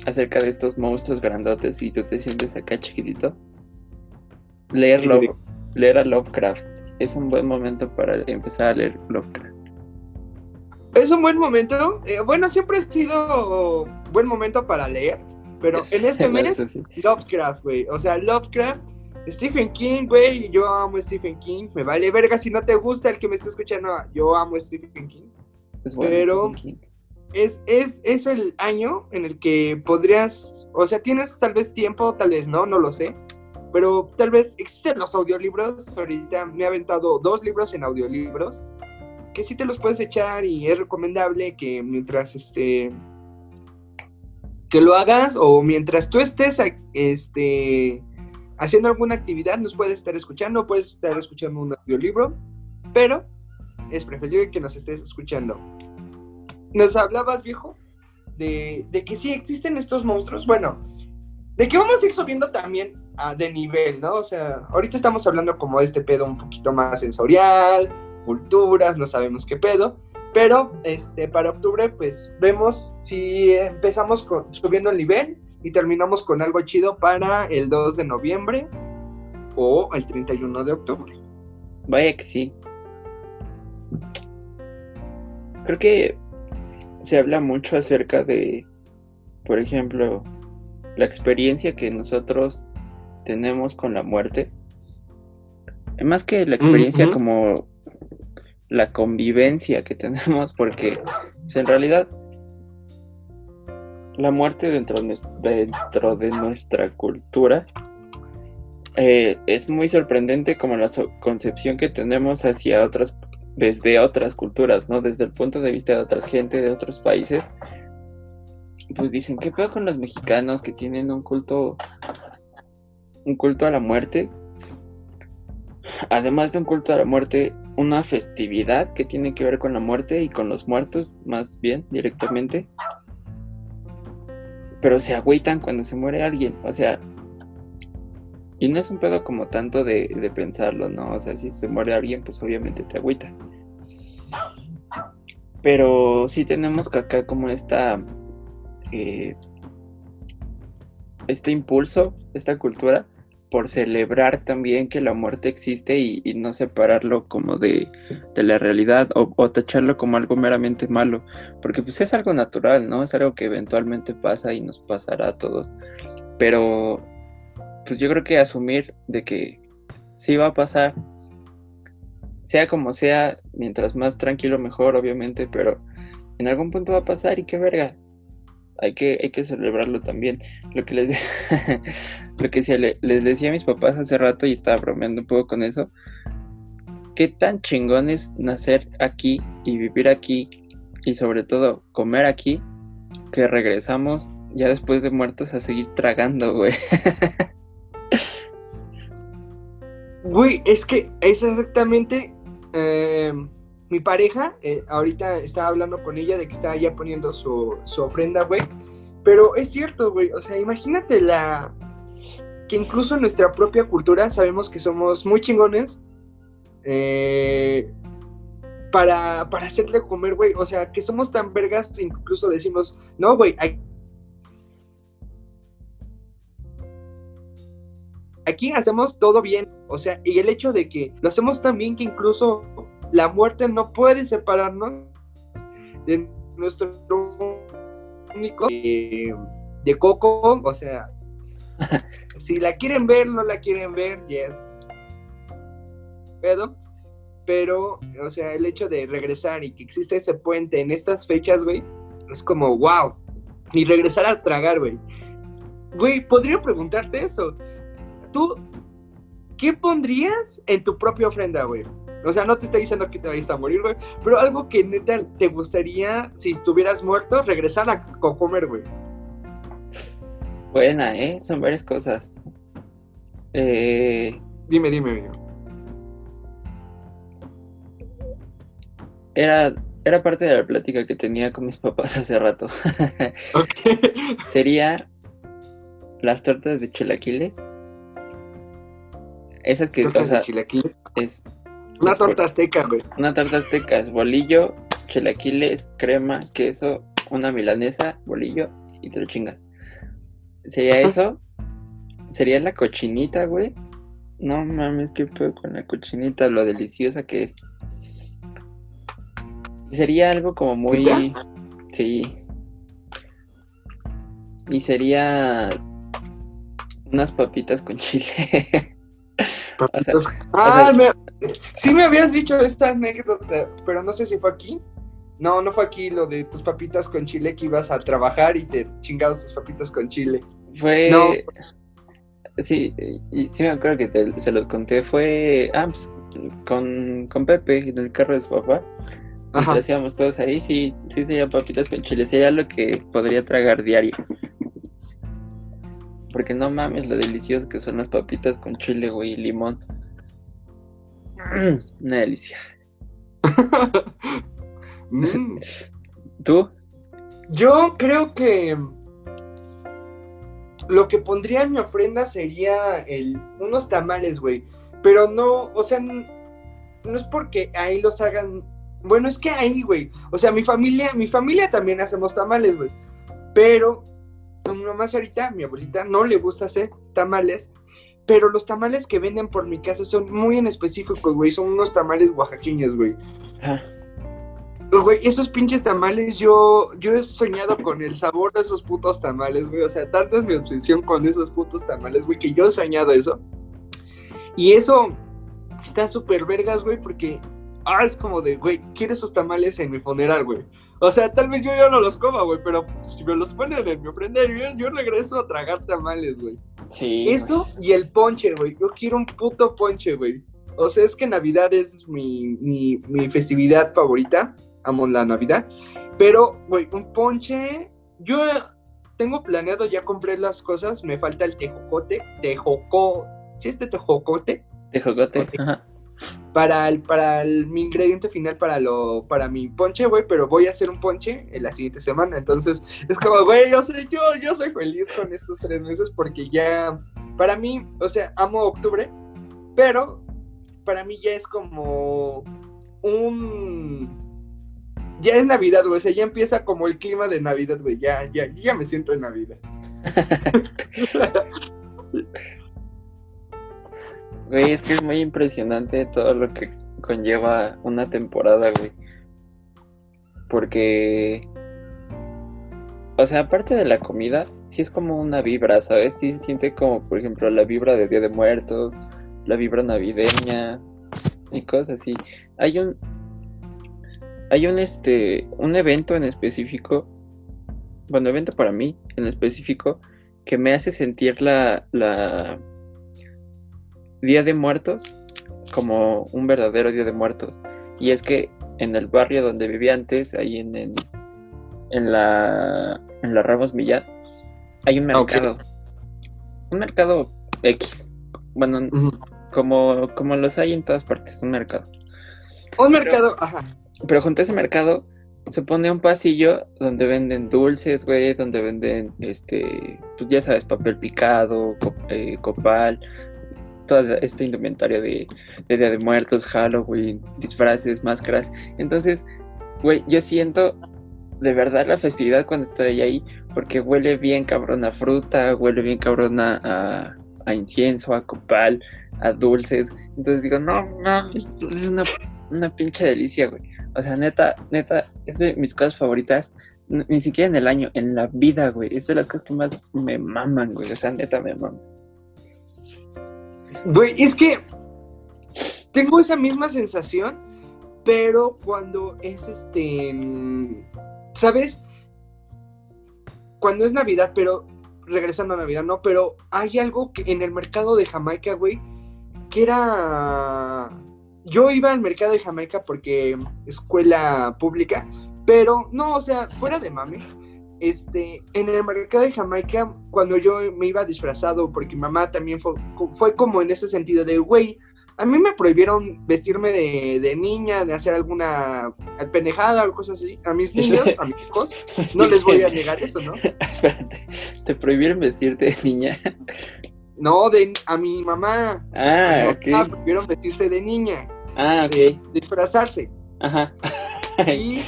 acerca de estos monstruos grandotes y tú te sientes acá chiquitito. Leer, Love- leer a Lovecraft es un buen momento para empezar a leer Lovecraft. Es un buen momento. eh, bueno, siempre ha sido buen momento para leer. Pero en este mes, sí. Lovecraft, güey. O sea, Lovecraft, Stephen King, güey. Yo amo a Stephen King. Me vale verga si no te gusta el que me está escuchando. Yo amo a Stephen King. Es bueno, Pero- Stephen King. Es, es, es el año en el que podrías. O sea, tienes tal vez tiempo, tal vez no, no lo sé. Pero tal vez existen los audiolibros. Ahorita me he aventado dos libros en audiolibros. Que sí te los puedes echar y es recomendable que mientras este. Que lo hagas o mientras tú estés a- este, haciendo alguna actividad, nos puedes estar escuchando, puedes estar escuchando un audiolibro, pero es preferible que nos estés escuchando. Nos hablabas, viejo, de, de que sí existen estos monstruos. Bueno, de que vamos a ir subiendo también ah, de nivel, ¿no? O sea, ahorita estamos hablando como de este pedo un poquito más sensorial, culturas, no sabemos qué pedo. Pero este, para octubre, pues vemos si empezamos con, subiendo el nivel y terminamos con algo chido para el 2 de noviembre o el 31 de octubre. Vaya que sí. Creo que se habla mucho acerca de, por ejemplo, la experiencia que nosotros tenemos con la muerte. Más que la experiencia como la convivencia que tenemos, porque pues, en realidad la muerte dentro, dentro de nuestra cultura eh, es muy sorprendente como la concepción que tenemos hacia otras, desde otras culturas, ¿no? Desde el punto de vista de otras gente, de otros países. Pues dicen, ¿qué pedo con los mexicanos que tienen un culto, un culto a la muerte? Además de un culto a la muerte, una festividad que tiene que ver con la muerte y con los muertos, más bien directamente. Pero se agüitan cuando se muere alguien, o sea, y no es un pedo como tanto de, de pensarlo, ¿no? O sea, si se muere alguien, pues obviamente te agüita. Pero sí tenemos que acá como esta... eh, este impulso, esta cultura, por celebrar también que la muerte existe y, no separarlo como de, de la realidad o, o tacharlo como algo meramente malo. Porque pues es algo natural, ¿no? Es algo que eventualmente pasa y nos pasará a todos. Pero pues yo creo que asumir de que sí va a pasar, sea como sea, mientras más tranquilo mejor, obviamente, pero en algún punto va a pasar y qué verga. Hay que, hay que celebrarlo también. Lo que les, de- lo que le- les decía a mis papás hace rato y estaba bromeando un poco con eso. Qué tan chingón es nacer aquí y vivir aquí y sobre todo comer aquí que regresamos ya después de muertos a seguir tragando, güey. Güey, es que es exactamente eh, mi pareja. eh, ahorita estaba hablando con ella de que estaba ya poniendo su, su ofrenda, güey. Pero es cierto, güey. O sea, imagínate la. Que incluso en nuestra propia cultura sabemos que somos muy chingones. eh, para, para hacerle comer, güey. O sea, que somos tan vergas, incluso decimos, no, güey, hay- aquí hacemos todo bien, o sea, y el hecho de que lo hacemos tan bien que incluso la muerte no puede separarnos de nuestro único eh, de Coco, o sea, si la quieren ver, no la quieren ver, ya pedo, pero, o sea, el hecho de regresar y que existe ese puente en estas fechas, güey, es como, wow, y regresar a tragar, güey. Güey, podría preguntarte eso. ¿Tú qué pondrías en tu propia ofrenda, güey? O sea, no te estoy diciendo que te vayas a morir, güey, pero algo que neta te gustaría, si estuvieras muerto, regresar a co- comer, güey. Buena, ¿eh? Son varias cosas. Eh, Dime, dime, amigo. era, era parte de la plática que tenía con mis papás hace rato. Sería las tortas de chilaquiles. Esas que, o Tortas de sea, chilaquiles. es Una es por- torta azteca, güey. una torta azteca, es bolillo, chilaquiles, crema, queso, una milanesa, bolillo y te lo chingas. Sería Ajá. eso. Sería la cochinita, güey. No mames, qué pedo con la cochinita, lo deliciosa que es. Sería algo como muy. Sí. Y sería. Unas papitas con chile. O sea, ah, me- sí me habías dicho esta anécdota, pero no sé si fue aquí. No, no fue aquí lo de tus papitas con chile que ibas a trabajar y te chingabas tus papitas con chile. Fue. No. Sí, y sí me acuerdo que te- se los conté. Fue. Ah, pues, con, con Pepe en el carro de su papá. Mientras íbamos todos ahí, sí, sí sería papitas con chile. Sería lo que podría tragar diario. Porque no mames lo delicioso que son las papitas con chile, güey, y limón. Una delicia. ¿Tú? Yo creo que lo que pondría en mi ofrenda sería el, unos tamales, güey. Pero no, o sea, no es porque ahí los hagan. Bueno, es que ahí, güey. O sea, mi familia, mi familia también hacemos tamales, güey. Pero a mi mamá ahorita, mi abuelita, no le gusta hacer tamales. Pero los tamales que venden por mi casa son muy en específicos, güey. Son unos tamales oaxaqueños, güey. Ah, Güey, esos pinches tamales, yo, yo he soñado con el sabor de esos putos tamales, güey. O sea, tanta es mi obsesión con esos putos tamales, güey, que yo he soñado eso. Y eso está súper vergas, güey, porque ah, es como de, güey, quiero esos tamales en mi funeral, güey. O sea, tal vez yo ya no los coma, güey, pero si me los ponen en mi ofrenda, yo, yo regreso a tragar tamales, güey. sí. Eso y el ponche, güey. Yo quiero un puto ponche, güey. O sea, es que Navidad es mi, mi, mi festividad favorita. Amo la Navidad. Pero, güey, un ponche. Yo tengo planeado, ya compré las cosas. Me falta el tejocote. Tejoco. ¿Sí este tejocote? De jocote. Ok. Ajá. Para, el, para el, mi ingrediente final para, lo, para mi ponche, güey. Pero voy a hacer un ponche en la siguiente semana. Entonces, es como, güey, yo, sé, yo, yo soy feliz con estos tres meses porque ya. Para mí, o sea, amo octubre. Pero para mí ya es como un... Ya es Navidad, güey. O sea, ya empieza como el clima de Navidad, güey. Ya, ya, ya me siento en Navidad. Güey, es que es muy impresionante todo lo que conlleva una temporada, güey. Porque, o sea, aparte de la comida, sí es como una vibra, ¿sabes? Sí se siente como, por ejemplo, la vibra de Día de Muertos, la vibra navideña y cosas así. Hay un, hay un, este, un evento en específico, bueno, evento para mí en específico, que me hace sentir la, la Día de Muertos como un verdadero Día de Muertos. Y es que en el barrio donde vivía antes, ahí en, en, en la, en la Ramos Millán, hay un Ah, mercado. Un mercado X. Bueno, como, como los hay en todas partes, un mercado. Un mercado, ajá. Pero junto a ese mercado se pone un pasillo donde venden dulces, güey, donde venden, este, pues ya sabes, papel picado, co- eh, copal, toda esta indumentaria de, de Día de Muertos, Halloween, disfraces, máscaras. Entonces, güey, yo siento de verdad la festividad cuando estoy ahí, porque huele bien cabrón a fruta, huele bien cabrón a, incienso, a copal, a dulces. Entonces digo, no, no, esto es una, una pinche delicia, güey. O sea, neta, neta, es de mis cosas favoritas. Ni siquiera en el año, en la vida, güey. Es de las cosas que más me maman, güey. O sea, neta me maman. Güey, es que tengo esa misma sensación, pero cuando es este. ¿Sabes? Cuando es Navidad, pero. Regresando a Navidad, no, pero hay algo que en el mercado de Jamaica, güey, que era. Yo iba al mercado de Jamaica porque escuela pública, pero no, o sea, fuera de mame. Este, en el mercado de Jamaica, cuando yo me iba disfrazado, porque mi mamá también fue, fue como en ese sentido de, güey, a mí me prohibieron vestirme de, de niña, de hacer alguna pendejada o cosas así. A mis niños, a mis hijos, no les voy a negar eso, ¿no? Espérate, ¿te prohibieron vestirte de niña? No, de, a mi mamá. Ah, mi mamá ok. prohibieron vestirse de niña, Ah, de ok. disfrazarse. Ajá. Y.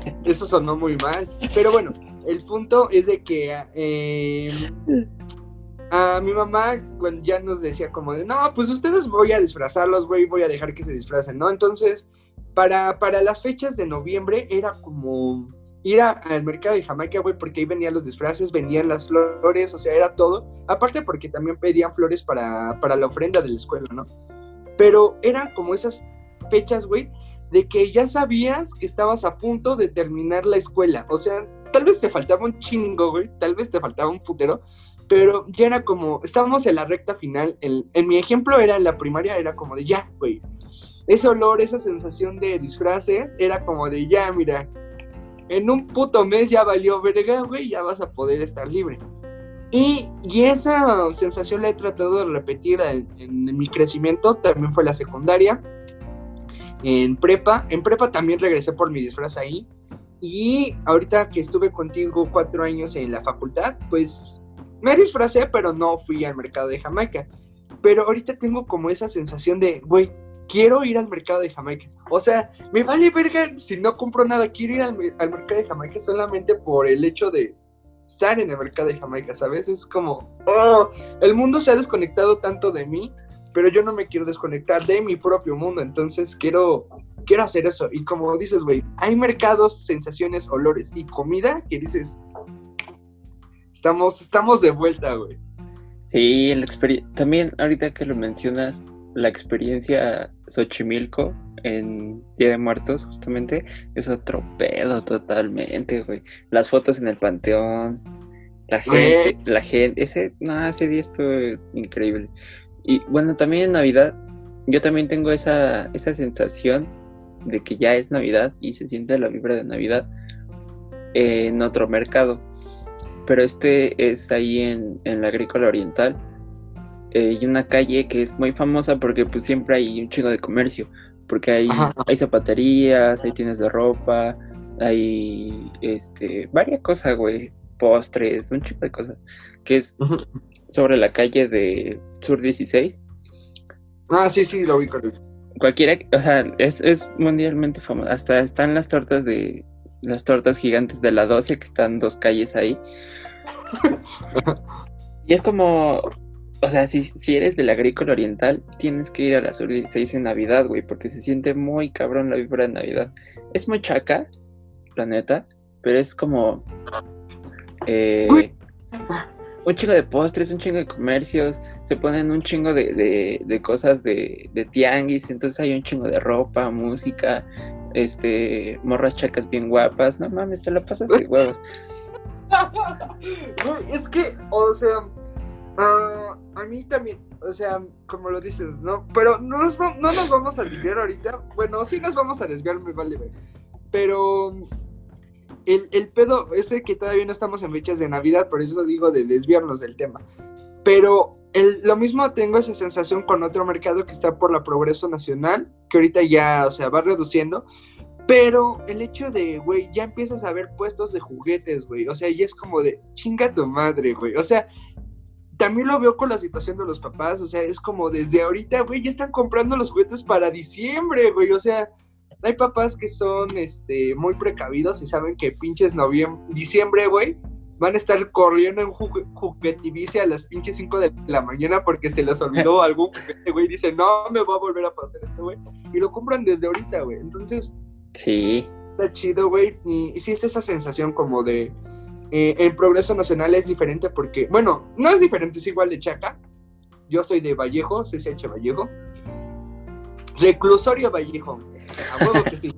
eso sonó muy mal. Pero bueno, el punto es de que eh, a mi mamá cuando ya nos decía como de, no, pues ustedes voy a disfrazarlos, güey, voy a dejar que se disfracen, ¿no? Entonces, para, para las fechas de noviembre era como ir al mercado de Jamaica, güey, porque ahí venían los disfraces, venían las flores, o sea, era todo. Aparte porque también pedían flores para, para la ofrenda de la escuela, ¿no? Pero eran como esas fechas, güey, de que ya sabías que estabas a punto de terminar la escuela. O sea, tal vez te faltaba un chingo, güey, tal vez te faltaba un putero, pero ya era como, estábamos en la recta final. en mi ejemplo era en la primaria, era como de ya, güey. Ese olor, esa sensación de disfraces, era como de ya, mira, en un puto mes ya valió verga, güey, ya vas a poder estar libre. Y, y, esa sensación la he tratado de repetir en, mi crecimiento, también fue la secundaria, en prepa, en prepa también regresé por mi disfraz ahí, y ahorita que estuve contigo cuatro años en la facultad, pues me disfracé, pero no fui al mercado de Jamaica. Pero ahorita tengo como esa sensación de, güey, quiero ir al mercado de Jamaica. O sea, me vale verga si no compro nada, quiero ir al, mercado de Jamaica solamente por el hecho de estar en el mercado de Jamaica, ¿sabes? Es como, oh, el mundo se ha desconectado tanto de mí, pero yo no me quiero desconectar de mi propio mundo, entonces quiero, quiero hacer eso. Y como dices, güey, hay mercados, sensaciones, olores y comida que dices, Estamos, estamos de vuelta, güey. Sí, también ahorita que lo mencionas, la experiencia Xochimilco en Día de Muertos, justamente, es otro pedo totalmente, güey. Las fotos en el panteón, la gente, la gente, ese, no, ese día esto es increíble. Y bueno, también en Navidad, yo también tengo esa, esa sensación de que ya es Navidad y se siente la vibra de Navidad en otro mercado pero este es ahí en, la Agrícola Oriental. Eh, y una calle que es muy famosa porque pues siempre hay un chingo de comercio, porque hay, hay zapaterías, hay tiendas de ropa, hay este, varias cosas, güey, postres, un chingo de cosas, que es sobre la calle de Sur 16. Ah, sí, sí, lo vi Cualquiera, o sea, es, es mundialmente famoso, hasta están las tortas de, las tortas gigantes de la 12, que están dos calles ahí. y es como, o sea, si, si eres del agrícola oriental, tienes que ir a la sur 16 en Navidad, güey, porque se siente muy cabrón la vibra de Navidad. Es muy chaca, la neta, pero es como... Eh, un chingo de postres, un chingo de comercios, se ponen un chingo de, de cosas de, de, tianguis, entonces hay un chingo de ropa, música, este, morras chacas bien guapas, no mames, te lo pasas de huevos. es que, o sea, ah, a mí también, o sea, como lo dices, ¿no? Pero no nos, no nos vamos a desviar ahorita. Bueno, sí nos vamos a desviar, me vale. Pero el, el pedo es que todavía no estamos en fechas de Navidad, por eso digo de desviarnos del tema. Pero lo mismo tengo esa sensación con otro mercado que está por la Progreso Nacional, que ahorita ya, o sea, va reduciendo. Pero el hecho de, güey, ya empiezas a ver puestos de juguetes, güey. O sea, ya es como de, chinga tu madre, güey. O sea, también lo veo con la situación de los papás. O sea, es como desde ahorita, güey, ya están comprando los juguetes para diciembre, güey. O sea, hay papás que son este, muy precavidos y saben que pinches noviembre, diciembre, güey, van a estar corriendo en juguetivice a las pinches 5 de la mañana porque se les olvidó algún juguete, güey. Dice, no me va a volver a pasar esto, güey. Y lo compran desde ahorita, güey. Entonces, sí. Está chido, güey. Y, sí es esa sensación como de. Eh, el progreso nacional es diferente porque, bueno, no es diferente, es igual de Chaca. Yo soy de Vallejo, CCH Vallejo. Reclusorio Vallejo. A huevo que sí.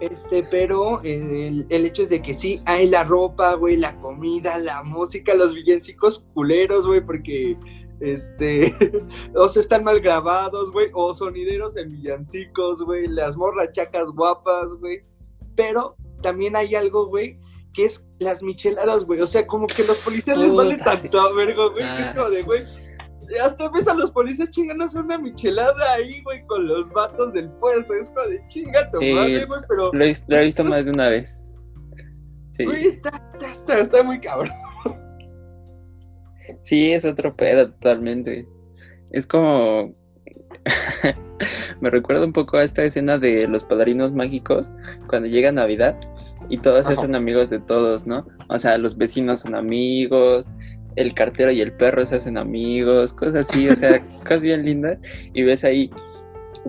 Este, pero el, hecho es de que sí, hay la ropa, güey, la comida, la música, los villancicos culeros, güey, porque, este, o se están mal grabados, güey, o sonideros en villancicos, güey, las morrachacas guapas, güey. Pero también hay algo, güey, que es las micheladas, güey. O sea, como que los policías les vale tanto vergo, güey, que es como de, güey hasta ves a los policías chingándose una michelada ahí, güey, con los vatos del puesto. Es como de chinga tu madre, güey, pero. Lo he, visto más de una vez. Sí. Güey, está, está, está, muy cabrón. Sí, es otro pedo totalmente. Es como. Me recuerda un poco a esta escena de los padrinos mágicos cuando llega Navidad y todos son amigos de todos, ¿no? O sea, los vecinos son amigos, el cartero y el perro se hacen amigos, cosas así, o sea, cosas bien lindas. Y ves ahí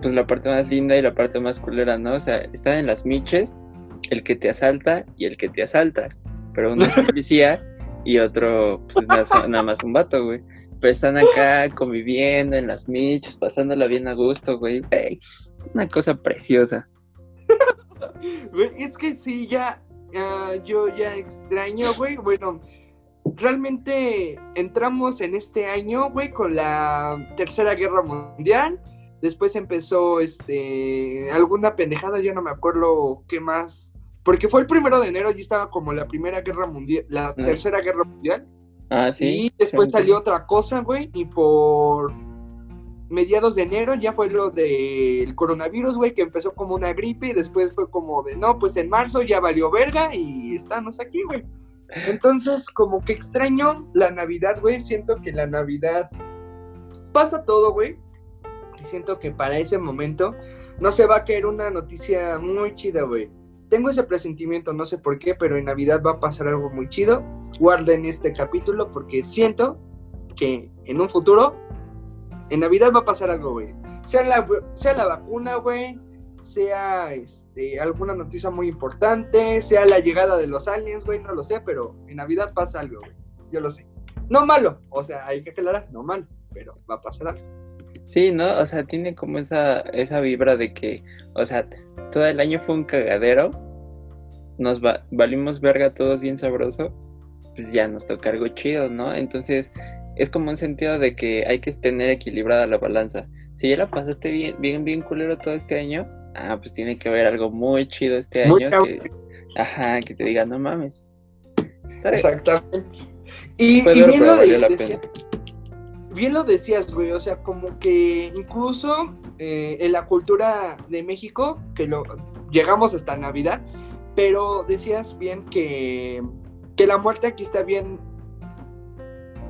pues la parte más linda y la parte más culera, ¿no? O sea, están en las miches el que te asalta y el que te asalta. Pero uno es policía y otro, pues nada, más un vato, güey. Pero están acá conviviendo en las miches, pasándola bien a gusto, güey. una cosa preciosa. Güey, es que sí, ya, yo ya extraño, güey. Bueno, realmente entramos en este año, güey, con la Tercera Guerra Mundial. Después empezó, este, alguna pendejada, yo no me acuerdo qué más. Porque fue el primero de enero y estaba como la Primera Guerra Mundial, la ah. Tercera Guerra Mundial. Ah, sí. Y después salió otra cosa, güey, y por mediados de enero ya fue lo del coronavirus, güey, que empezó como una gripe y después fue como de, no, pues en marzo ya valió verga y estamos aquí, güey. Entonces, como que extraño la Navidad, güey, siento que la Navidad pasa todo, güey. Y siento que para ese momento no se va a caer una noticia muy chida, güey. Tengo ese presentimiento, no sé por qué, pero en Navidad va a pasar algo muy chido. Guarden este capítulo porque siento que en un futuro, en Navidad va a pasar algo, güey. Sea la, sea la vacuna, güey, sea este, alguna noticia muy importante, sea la llegada de los aliens, güey, no lo sé, pero en Navidad pasa algo, güey. Yo lo sé. No malo, o sea, hay que aclarar, no malo, pero va a pasar algo. Sí, ¿no? O sea, tiene como esa, esa vibra de que, o sea, todo el año fue un cagadero, nos valimos verga todos bien sabroso, pues ya nos toca algo chido, ¿no? Entonces, es como un sentido de que hay que tener equilibrada la balanza. Si ya la pasaste bien, bien, bien culero todo este año, ah, pues tiene que haber algo muy chido este año. Que, ajá, que te diga, no mames. Exactamente. Y, bien, lo bien, lo decías, güey, o sea, como que incluso eh, en la cultura de México, que lo llegamos hasta Navidad, pero decías bien que, que la muerte aquí está bien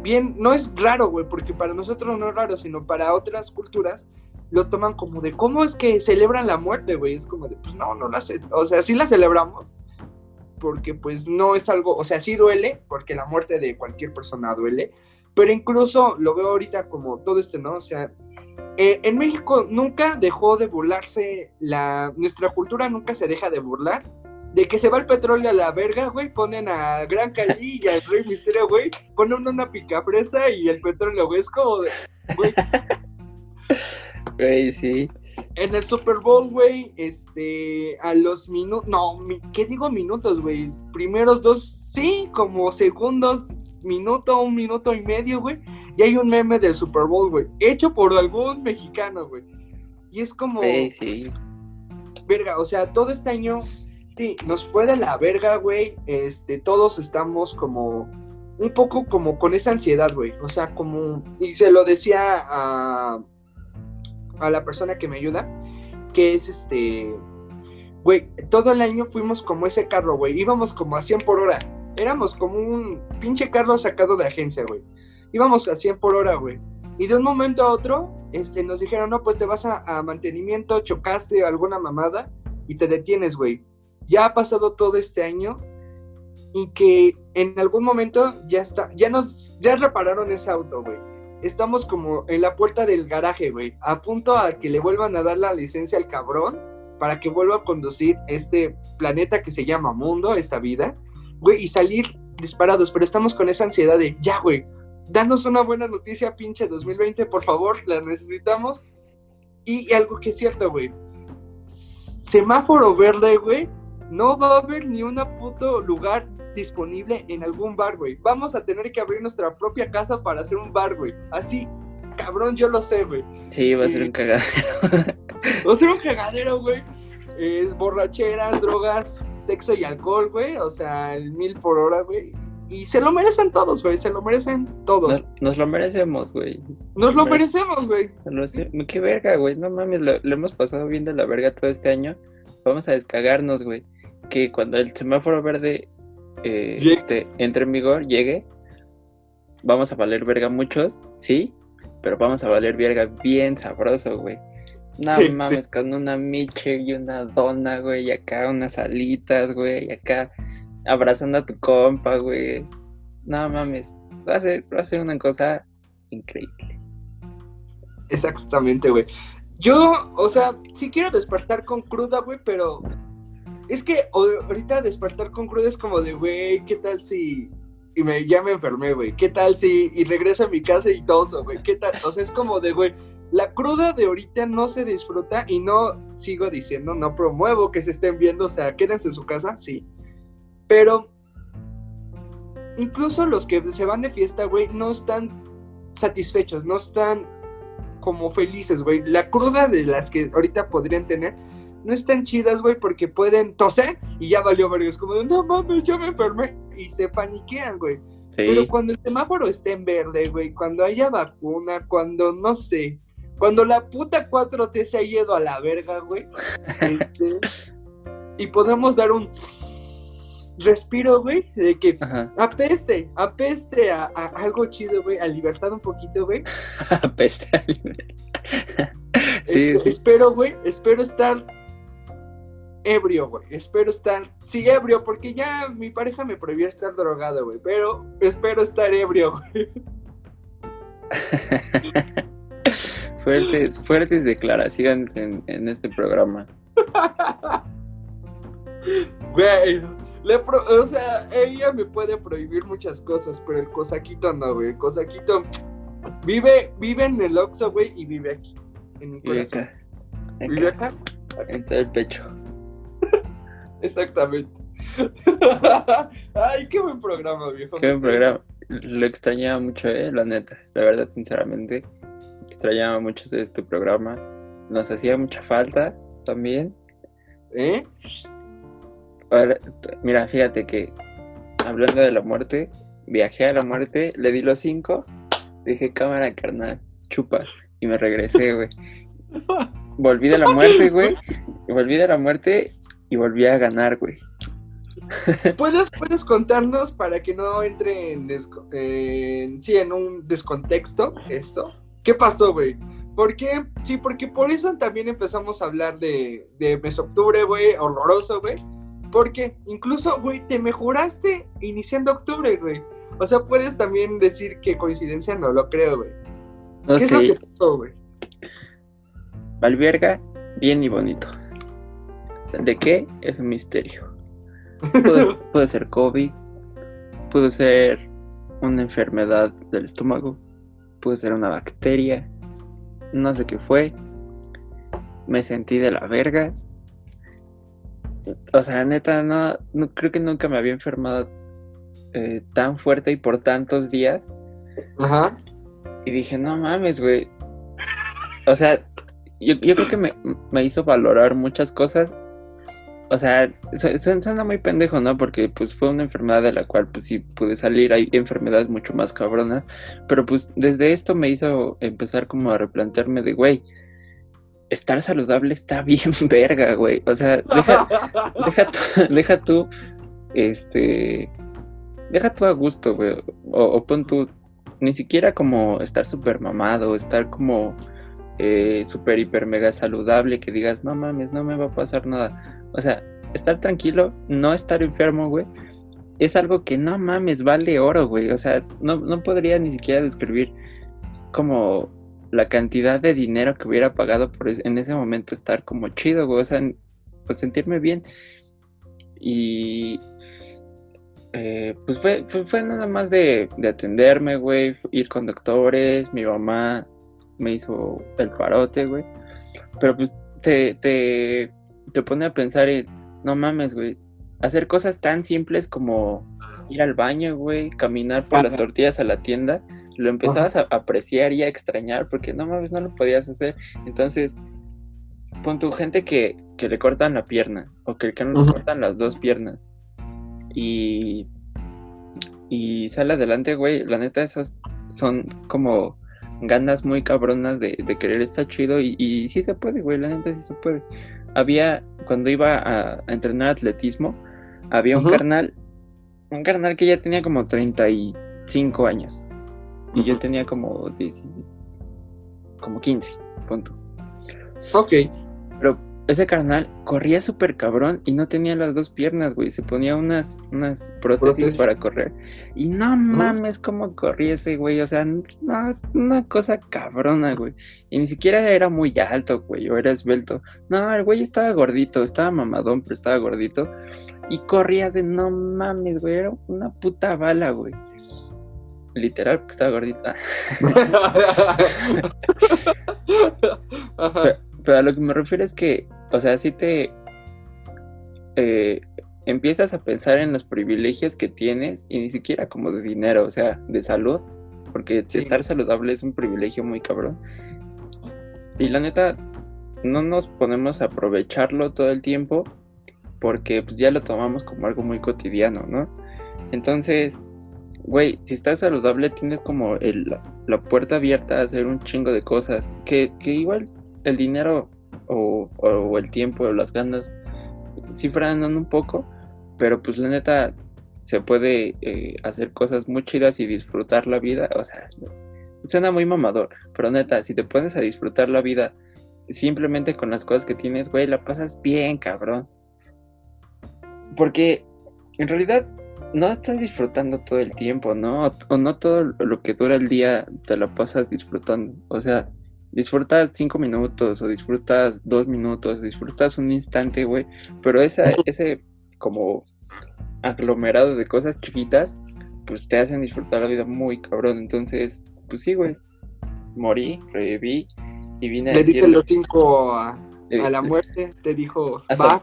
bien, no es raro, güey, porque para nosotros no es raro, sino para otras culturas lo toman como de cómo es que celebran la muerte, güey. Es como de, pues no, no la o sea, sí la celebramos, porque pues no es algo, o sea, sí duele, porque la muerte de cualquier persona duele, pero incluso lo veo ahorita como todo este, ¿no? O sea, eh, en México nunca dejó de burlarse, la, nuestra cultura nunca se deja de burlar. De que se va el petróleo a la verga, güey, ponen a Gran Cali y al Rey Misterio, güey, ponen una picafresa y el petróleo, güey, es como de, güey, Güey, sí. En el Super Bowl, güey, este, a los minutos, no, ¿qué digo minutos, güey? Primeros dos, sí, como segundos, minuto, un minuto y medio, güey. Y hay un meme del Super Bowl, güey, hecho por algún mexicano, güey. Y es como... Güey, sí. Verga, o sea, todo este año, sí, nos fue de la verga, güey. Este, todos estamos como un poco como con esa ansiedad, güey. O sea, como, y se lo decía a, a la persona que me ayuda, que es este, güey, todo el año fuimos como ese carro, güey, íbamos como a 100 por hora, éramos como un pinche carro sacado de agencia, güey, íbamos a 100 por hora, güey. Y de un momento a otro, este, nos dijeron, no, pues te vas a, a mantenimiento, chocaste alguna mamada y te detienes, güey. Ya ha pasado todo este año y que en algún momento ya está, ya nos, ya repararon ese auto, güey estamos como en la puerta del garaje, güey, a punto a que le vuelvan a dar la licencia al cabrón para que vuelva a conducir este planeta que se llama mundo, esta vida, güey, y salir disparados, pero estamos con esa ansiedad de, ya, güey, danos una buena noticia, pinche 2020, por favor, la necesitamos. Y, y algo que es cierto, güey, semáforo verde, güey, no va a haber ni un puto lugar disponible en algún bar, güey. Vamos a tener que abrir nuestra propia casa para hacer un bar, güey. Así, cabrón, yo lo sé, güey. Sí, va a ser un cagadero. va a ser un cagadero, güey. Es borracheras, drogas, sexo y alcohol, güey. O sea, el mil por hora, güey. Y se lo merecen todos, güey. Se lo merecen todos. Nos, lo merecemos, güey. Nos lo merecemos, güey. Qué verga, güey. No mames, lo, lo, hemos pasado viendo la verga todo este año. Vamos a descagarnos, güey. Que cuando el semáforo verde eh, este, entre en vigor, llegue, vamos a valer verga muchos, sí, pero vamos a valer verga bien sabroso, güey. No mames, con una miche y una dona, güey, y acá unas alitas, güey, y acá abrazando a tu compa, güey. No mames, va a ser, va a ser una cosa increíble. Exactamente, güey. Yo, o sea, sí quiero despertar con cruda, güey, pero es que ahorita despertar con cruda es como de, güey, ¿qué tal si y me, ya me enfermé, güey. ¿Qué tal si y regreso a mi casa y toso, güey? ¿Qué tal? O sea, es como de, güey, la cruda de ahorita no se disfruta y no sigo diciendo, no promuevo que se estén viendo, o sea, quédense en su casa, sí. Pero incluso los que se van de fiesta, güey, no están satisfechos, no están como felices, güey. La cruda de las que ahorita podrían tener no están chidas, güey, porque pueden toser y ya valió verga. Es como, no mames, yo me enfermé. Y se paniquean, güey. Pero cuando el semáforo esté en verde, güey, cuando haya vacuna, cuando no sé, cuando la puta 4T se ha ido a la verga, güey, este, y podemos dar un respiro, güey, de que apeste, apeste a, algo chido, güey, a libertad un poquito, güey. apeste a libertad. Este, espero, güey, espero estar ebrio, güey. Espero estar, sí, ebrio, porque ya mi pareja me prohibió estar drogado, güey. Pero espero estar ebrio, güey. fuertes, fuertes declaraciones en, en este programa. Güey, o sea, ella me puede prohibir muchas cosas, pero el cosaquito no, güey. El cosaquito vive, vive en el Oxxo, güey, y vive aquí. En mi vive acá. Vive acá. El pecho. Exactamente. Ay, qué buen programa, viejo. Qué buen programa. Lo extrañaba mucho, eh, la neta. La verdad, sinceramente, extrañaba mucho este programa. Nos hacía mucha falta también. ¿Eh? mira, fíjate que hablando de la muerte, viajé a la muerte, le di los cinco, dije cámara carnal, chupa, y me regresé, güey. Volví de la muerte, güey. Volví de la muerte y volví a ganar, güey. ¿Puedes, ¿Puedes contarnos para que no entre en, sí, en un descontexto eso? ¿Qué pasó, güey? ¿Por qué? Sí, porque por eso también empezamos a hablar de, de mes octubre, güey, horroroso, güey. Porque incluso, güey, te mejoraste iniciando octubre, güey. O sea, puedes también decir que coincidencia no lo creo, güey. No ¿Qué es lo que pasó, güey? Valverga, bien y bonito. ¿De qué? Es un misterio. Puede, ser COVID, puede ser una enfermedad del estómago, puede ser una bacteria, no sé qué fue. Me sentí de la verga. O sea, neta, no, no creo que nunca me había enfermado eh, tan fuerte y por tantos días. Ajá. Y dije, no mames, güey. O sea, yo, creo que me, me, hizo valorar muchas cosas o sea, suena muy pendejo, ¿no? Porque pues fue una enfermedad de la cual pues sí pude salir, hay enfermedades mucho más cabronas, pero pues desde esto me hizo empezar como a replantearme de, güey, estar saludable está bien verga, güey. O sea, deja, deja, tú, deja tú, este, deja tú a gusto, güey. O, o pon tú, ni siquiera como estar súper mamado, estar como eh, súper, hiper, mega saludable, que digas, no mames, no me va a pasar nada o sea, estar tranquilo, no estar enfermo, güey, es algo que no mames, vale oro, güey. O sea, no, podría ni siquiera describir como la cantidad de dinero que hubiera pagado por en ese momento estar como chido, güey. O sea, pues sentirme bien. Y eh, pues fue, fue, nada más de, de atenderme, güey, ir con doctores, mi mamá me hizo el parote, güey. Pero pues te, te pone a pensar en, no mames, güey, hacer cosas tan simples como ir al baño, güey, caminar por las tortillas a la tienda, lo empezabas a apreciar y a extrañar porque no mames, no lo podías hacer. Entonces, pon tu gente que, que le cortan la pierna o que, que no le cortan las dos piernas y, y sale adelante, güey, la neta, esas son como ganas muy cabronas de, querer estar chido y, y sí se puede, güey, la neta sí se puede había, cuando iba a, entrenar atletismo, había un carnal, un carnal que ya tenía como 35 años. Y yo tenía como 10, como 15, punto. Ok. Ese carnal corría súper cabrón y no tenía las dos piernas, güey. Se ponía unas, unas prótesis, Prótesis. para correr. Y no mames cómo corría ese güey. O sea, no- una cosa cabrona, güey. Y ni siquiera era muy alto, güey, o era esbelto. No, el güey estaba gordito, estaba mamadón, pero estaba gordito. Y corría de no mames, güey. Era una puta bala, güey. Literal, porque estaba gordito. Ah. Pero, pero a lo que me refiero es que, o sea, si te eh, empiezas a pensar en los privilegios que tienes y ni siquiera como de dinero, o sea, de salud, porque Sí. estar saludable es un privilegio muy cabrón. Y la neta, no nos ponemos a aprovecharlo todo el tiempo porque pues ya lo tomamos como algo muy cotidiano, ¿no? Entonces, güey, si estás saludable tienes como el- la puerta abierta a hacer un chingo de cosas que, que igual el dinero o, el tiempo o las ganas sí frenan un poco, pero pues la neta se puede eh, hacer cosas muy chidas y disfrutar la vida, o sea, suena muy mamador, pero neta, si te pones a disfrutar la vida simplemente con las cosas que tienes, güey, la pasas bien, cabrón. Porque en realidad no estás disfrutando todo el tiempo, ¿no? O no todo lo que dura el día te la pasas disfrutando. O sea, disfrutas cinco minutos o disfrutas dos minutos, disfrutas un instante, güey. Pero esa, ese como aglomerado de cosas chiquitas, pues te hacen disfrutar la vida muy cabrón. Entonces, pues sí, güey. Morí, reviví y vine a Le diste los cinco a, eh, a la muerte, te dijo, A San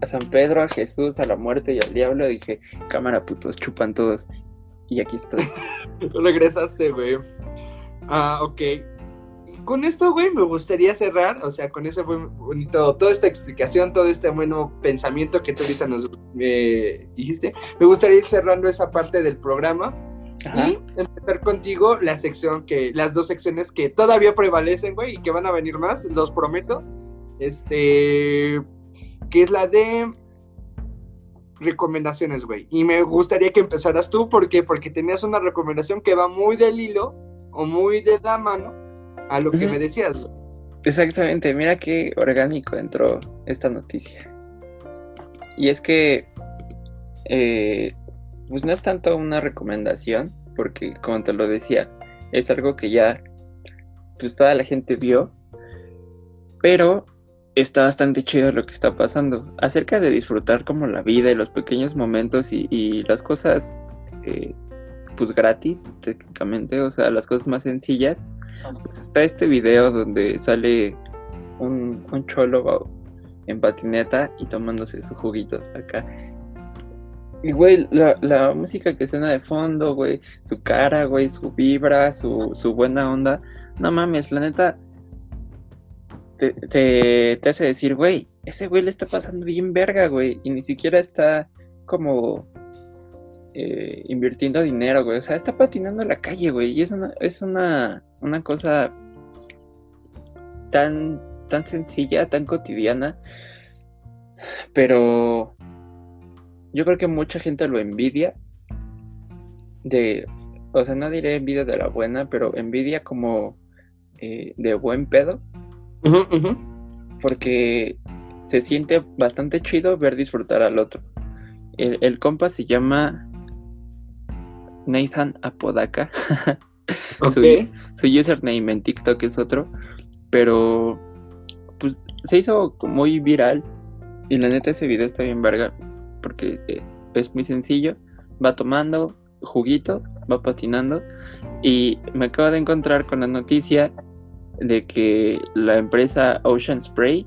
a San Pedro, a Jesús, a la muerte y al diablo. Dije, cámara, putos, chupan todos. Y aquí estoy. regresaste, güey. Ah, ok. Con esto, güey, me gustaría cerrar, o sea, con ese buen bonito, toda esta explicación, todo este bueno pensamiento que tú ahorita nos eh, dijiste, me gustaría ir cerrando esa parte del programa Ajá. y empezar contigo la sección que, las dos secciones que todavía prevalecen, güey, y que van a venir más, los prometo. Este, que es la de recomendaciones, güey. Y me gustaría que empezaras tú, ¿por qué? Porque tenías una recomendación que va muy del hilo o muy de la mano a lo que me decías. Exactamente, mira qué orgánico entró esta noticia. Y es que, eh, pues no es tanto una recomendación, porque como te lo decía, es algo que ya, pues toda la gente vio, pero está bastante chido lo que está pasando. Acerca de disfrutar como la vida y los pequeños momentos y, y las cosas, eh, pues gratis, técnicamente, o sea, las cosas más sencillas. Está este video donde sale un, un cholo en patineta y tomándose su juguito acá. Y, güey, la, la música que suena de fondo, güey, su cara, güey, su vibra, su, su buena onda. No mames, la neta, te, te hace decir, güey, ese güey le está pasando bien verga, güey, y ni siquiera está como eh, invirtiendo dinero, güey. O sea, está patinando en la calle, güey. Y es una, es una, una cosa tan, tan sencilla, tan cotidiana. Pero yo creo que mucha gente lo envidia. De, o sea, no diré envidia de la buena, pero envidia como eh, de buen pedo. Porque se siente bastante chido ver disfrutar al otro. El, el compa se llama Nathan Apodaca. su, Ok. su username en TikTok es otro. Pero pues se hizo muy viral. Y la neta ese video está bien verga. Porque eh, es muy sencillo. Va tomando juguito, va patinando. Y me acabo de encontrar con la noticia de que la empresa Ocean Spray,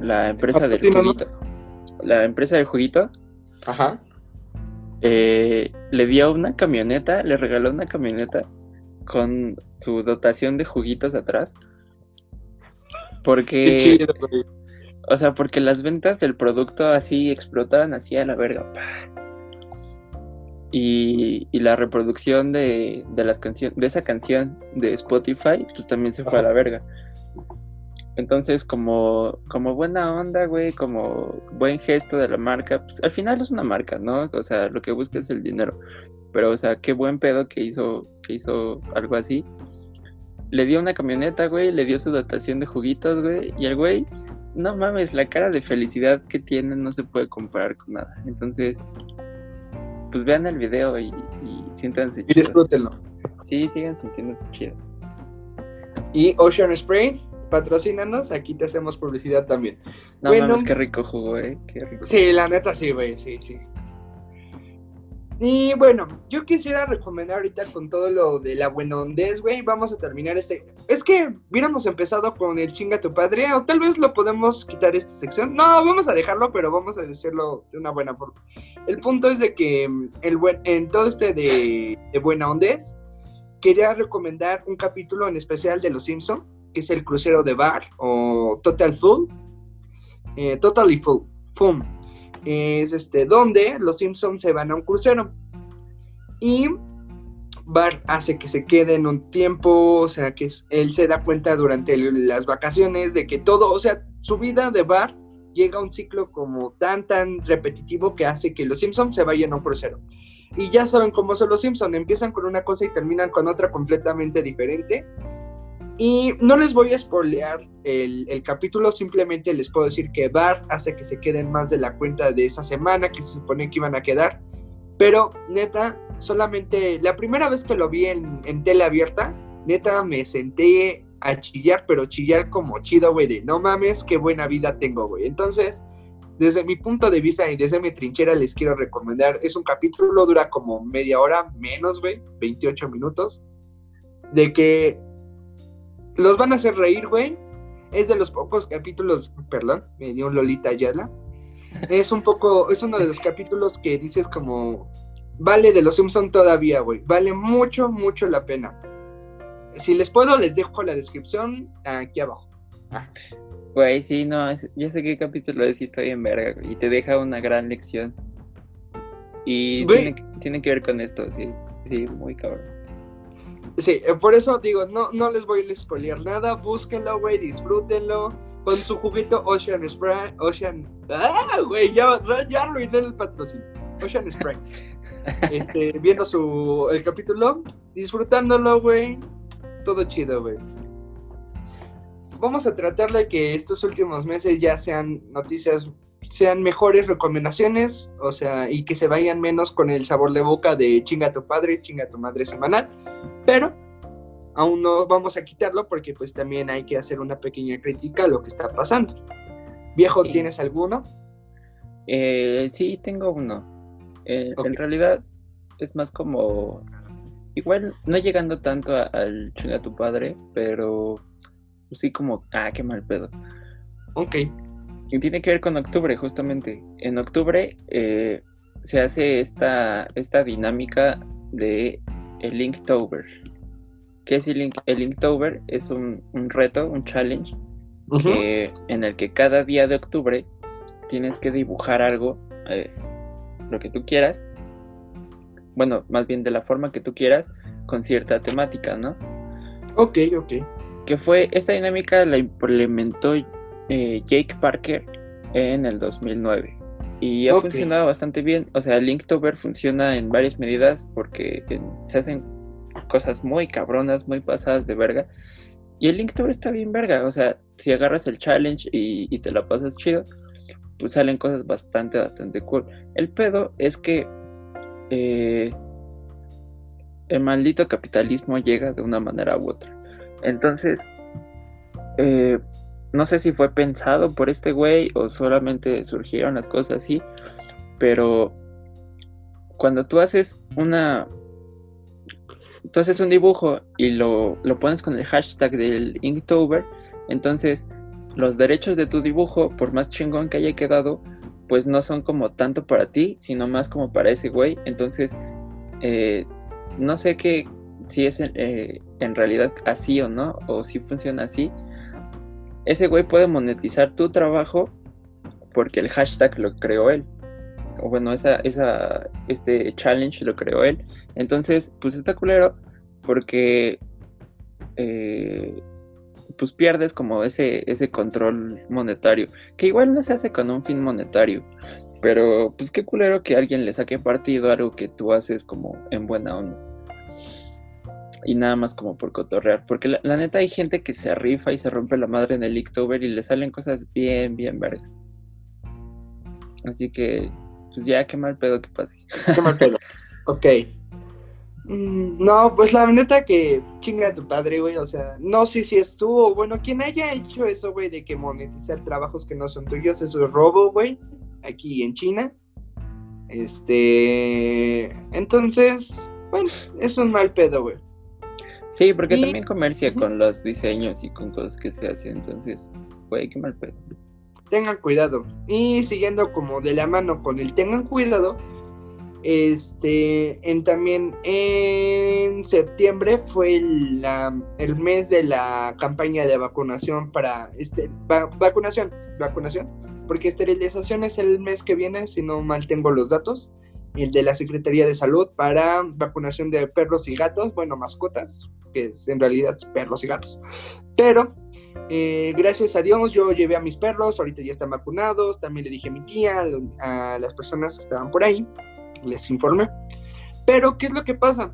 la empresa del Patina juguito, la empresa del juguito, Ajá. Eh, le dio una camioneta, le regaló una camioneta con su dotación de juguitos atrás. Qué Porque, chido, güey. o sea, porque las ventas del producto así explotaban así a la verga. Y, y la reproducción de, de las canciones, de esa canción de Spotify, pues también se fue a la verga. Entonces, como, como buena onda, güey, como buen gesto de la marca, pues al final es una marca, ¿no? O sea, lo que busca es el dinero. Pero, o sea, qué buen pedo que hizo, que hizo algo así. Le dio una camioneta, güey, le dio su dotación de juguitos, güey, y el güey no mames, la cara de felicidad que tienen no se puede comparar con nada. Entonces, pues vean el video y, y siéntanse Y disfrútenlo. Sí, sigan sintiéndose chido. Y Ocean Spray, patrocínanos, aquí te hacemos publicidad también. No Bueno. mames, qué rico jugo, eh. Qué rico. Sí, la neta sí, güey, sí, sí. Y bueno, yo quisiera recomendar ahorita con todo lo de la buena ondez, güey, vamos a terminar este... Es que hubiéramos empezado con el chinga tu padre, o tal vez lo podemos quitar esta sección. No, vamos a dejarlo, pero vamos a decirlo de una buena forma. El punto es de que mm, el buen, en todo este de, de buena ondez, quería recomendar un capítulo en especial de Los Simpson, que es el crucero de Bar, o Total Full. Eh, totally Full. Fum es este donde los Simpsons se van a un crucero y Bart hace que se queden un tiempo, o sea que él se da cuenta durante las vacaciones de que todo, o sea, su vida de Bart llega a un ciclo como tan tan repetitivo que hace que los Simpsons se vayan a un crucero. Y ya saben cómo son los Simpsons, empiezan con una cosa y terminan con otra completamente diferente. Y no les voy a spoilear el, el capítulo, simplemente les puedo decir que Bart hace que se queden más de la cuenta de esa semana que se supone que iban a quedar. Pero neta, solamente la primera vez que lo vi en, en tele abierta, neta me senté a chillar, pero chillar como chido, güey, de no mames, qué buena vida tengo, güey. Entonces, desde mi punto de vista y desde mi trinchera les quiero recomendar, es un capítulo, dura como media hora, menos, güey, 28 minutos, de que los van a hacer reír, güey. Es de los pocos capítulos, perdón, me dio un Lolita Ayala. Es un poco, es uno de los capítulos que dices como, vale de los Simpson todavía, güey. Vale mucho, mucho la pena. Si les puedo, les dejo la descripción aquí abajo. Güey, sí, no, es- ya sé qué capítulo es y está bien verga, güey, y te deja una gran lección. Y tiene, que- tiene que ver con esto, sí, sí, muy cabrón. Sí, eh, por eso digo, no, no les voy a spoilear nada. Búsquenlo, güey, disfrútenlo. Con su juguito Ocean Spray. Ocean. ¡Ah, güey! Ya, ya arruiné el patrocinio. Ocean Spray. Este, viendo su el capítulo, disfrutándolo, güey. Todo chido, güey. Vamos a tratar de que estos últimos meses ya sean noticias, sean mejores recomendaciones, o sea, y que se vayan menos con el sabor de boca de chinga tu padre, chinga tu madre semanal, pero aún no vamos a quitarlo porque pues también hay que hacer una pequeña crítica a lo que está pasando. Viejo, Sí. ¿tienes alguno? Eh, sí, tengo uno. Eh. En realidad es más como, igual no llegando tanto a- al chinga tu padre, pero sí como, ah, qué mal pedo. Ok. Y tiene que ver con octubre, justamente. En octubre eh, se hace esta, esta dinámica de el Inktober. ¿Qué es el, Ink- el Inktober? Es un, un reto, un challenge, que- en el que cada día de octubre tienes que dibujar algo, eh, lo que tú quieras. Bueno, más bien de la forma que tú quieras, con cierta temática, ¿no? Ok, ok. que fue esta dinámica la implementó eh, Jake Parker en el 2009 y ha funcionado bastante bien. O sea, Linktober funciona en varias medidas porque en- se hacen cosas muy cabronas, muy pasadas de verga. Y el Linktober está bien verga. O sea, si agarras el challenge y, y te la pasas chido, pues salen cosas bastante, bastante cool. El pedo es que eh, el maldito capitalismo llega de una manera u otra. Entonces, eh, no sé si fue pensado por este güey o solamente surgieron las cosas así, pero cuando tú haces una... Tú haces un dibujo y lo, lo pones con el hashtag del Inktober, entonces los derechos de tu dibujo, por más chingón que haya quedado, pues no son como tanto para ti, sino más como para ese güey. Entonces, eh, no sé qué, si es eh, en realidad así o no, o si funciona así. Ese güey puede monetizar tu trabajo porque el hashtag lo creó él. O bueno, esa, esa, este challenge lo creó él. Entonces, pues está culero porque eh, pues pierdes como ese, ese control monetario. Que igual no se hace con un fin monetario. Pero pues qué culero que alguien le saque partido algo que tú haces como en buena onda. Y nada más como por cotorrear. Porque la, la neta hay gente que se rifa y se rompe la madre en el Inktober y le salen cosas bien, bien verga. Así que, pues ya, qué mal pedo que pase. Qué mal pedo. ok. Mm, No, pues la neta que chinga a tu padre, güey. O sea, no sé si estuvo. Bueno, quien haya hecho eso, güey, de que monetizar trabajos que no son tuyos, es robo, güey. Aquí en China. Este. Entonces, bueno, es un mal pedo, güey. Sí, porque Y- también comercia con los diseños y con cosas que se hacen. Entonces, güey, qué mal pedo. tengan cuidado. Y siguiendo como de la mano con el tengan cuidado, este, en también en septiembre fue el, la- el mes de la campaña de vacunación para este va- vacunación, vacunación, porque esterilización es el mes que viene, si no mal tengo los datos, el de la Secretaría de Salud para vacunación de perros y gatos, bueno, mascotas, que es en realidad perros y gatos. Pero eh, gracias a Dios yo llevé a mis perros, ahorita ya están vacunados, también le dije a mi tía, a las personas que estaban por ahí, les informé. Pero, ¿qué es lo que pasa?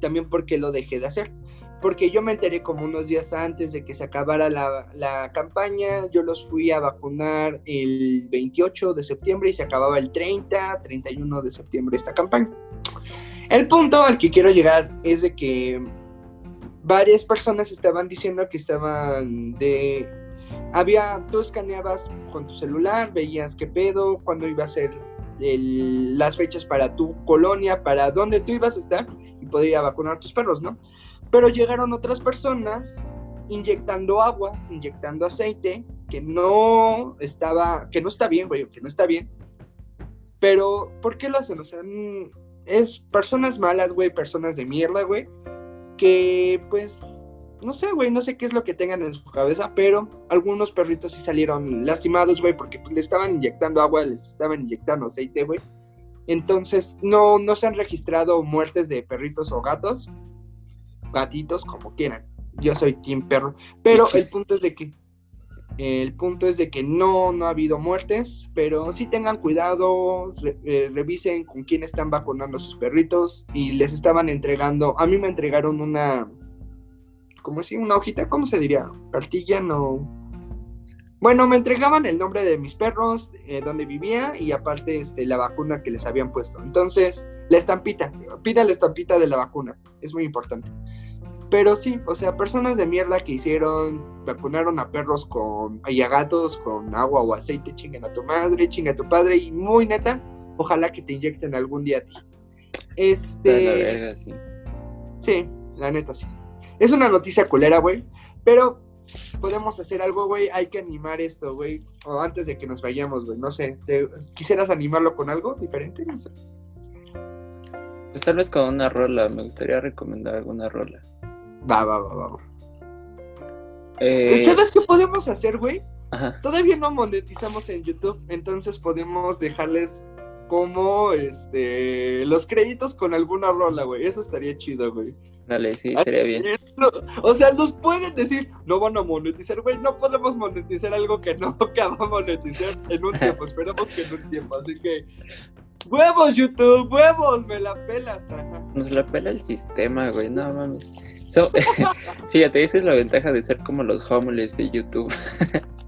También porque lo dejé de hacer. Porque yo me enteré como unos días antes de que se acabara la, la campaña, yo los fui a vacunar el 28 de septiembre y se acababa el 30, 31 de septiembre esta campaña. El punto al que quiero llegar es de que varias personas estaban diciendo que estaban de... Había, tú escaneabas con tu celular, veías qué pedo, cuándo iba a ser el- las fechas para tu colonia, para dónde tú ibas a estar y poder ir a vacunar a tus perros, ¿no? Pero llegaron otras personas inyectando agua, inyectando aceite, que no estaba, que no está bien, güey, que no está bien. Pero, ¿por qué lo hacen? O sea, mm, es personas malas, güey, personas de mierda, güey, que pues, no sé, güey, no sé qué es lo que tengan en su cabeza, pero algunos perritos sí salieron lastimados, güey, porque pues, le estaban inyectando agua, les estaban inyectando aceite, güey. Entonces, no, no se han registrado muertes de perritos o gatos, gatitos, como quieran. Yo soy team perro, pero el punto es de que el punto es de que no, no ha habido muertes, pero sí tengan cuidado, re- eh, revisen con quién están vacunando a sus perritos y les estaban entregando, a mí me entregaron una, ¿cómo así? Una hojita, ¿cómo se diría? Cartilla, no. Bueno, me entregaban el nombre de mis perros, eh, dónde vivía y aparte este, la vacuna que les habían puesto. Entonces, la estampita, pida la estampita de la vacuna, es muy importante. Pero sí, o sea, personas de mierda que hicieron, vacunaron a perros con, y a gatos con agua o aceite, chingan a tu madre, chinga a tu padre, y muy neta, ojalá que te inyecten algún día a ti. Está de la Este, verga, sí. sí, la neta sí. Es una noticia culera, güey, pero podemos hacer algo, güey, hay que animar esto, güey, o antes de que nos vayamos, güey, no sé, ¿te- ¿quisieras animarlo con algo diferente? No sé. Pues tal vez con una rola, me gustaría recomendar alguna rola. Va, va, va, va. Eh, ¿Sabes qué podemos hacer, güey? ajá. Todavía no monetizamos en YouTube, entonces podemos dejarles como este los créditos con alguna rola, güey. Eso estaría chido, güey. Dale, sí, estaría bien. No, o sea, nos pueden decir, no van a monetizar, güey. No podemos monetizar algo que no que vamos a monetizar en un tiempo. Esperamos que en un tiempo. Así que, huevos, YouTube, huevos, me la pelas. Ajá. Nos la pela el sistema, güey, no mames. So- fíjate, esa es la ventaja de ser como los homeless de YouTube.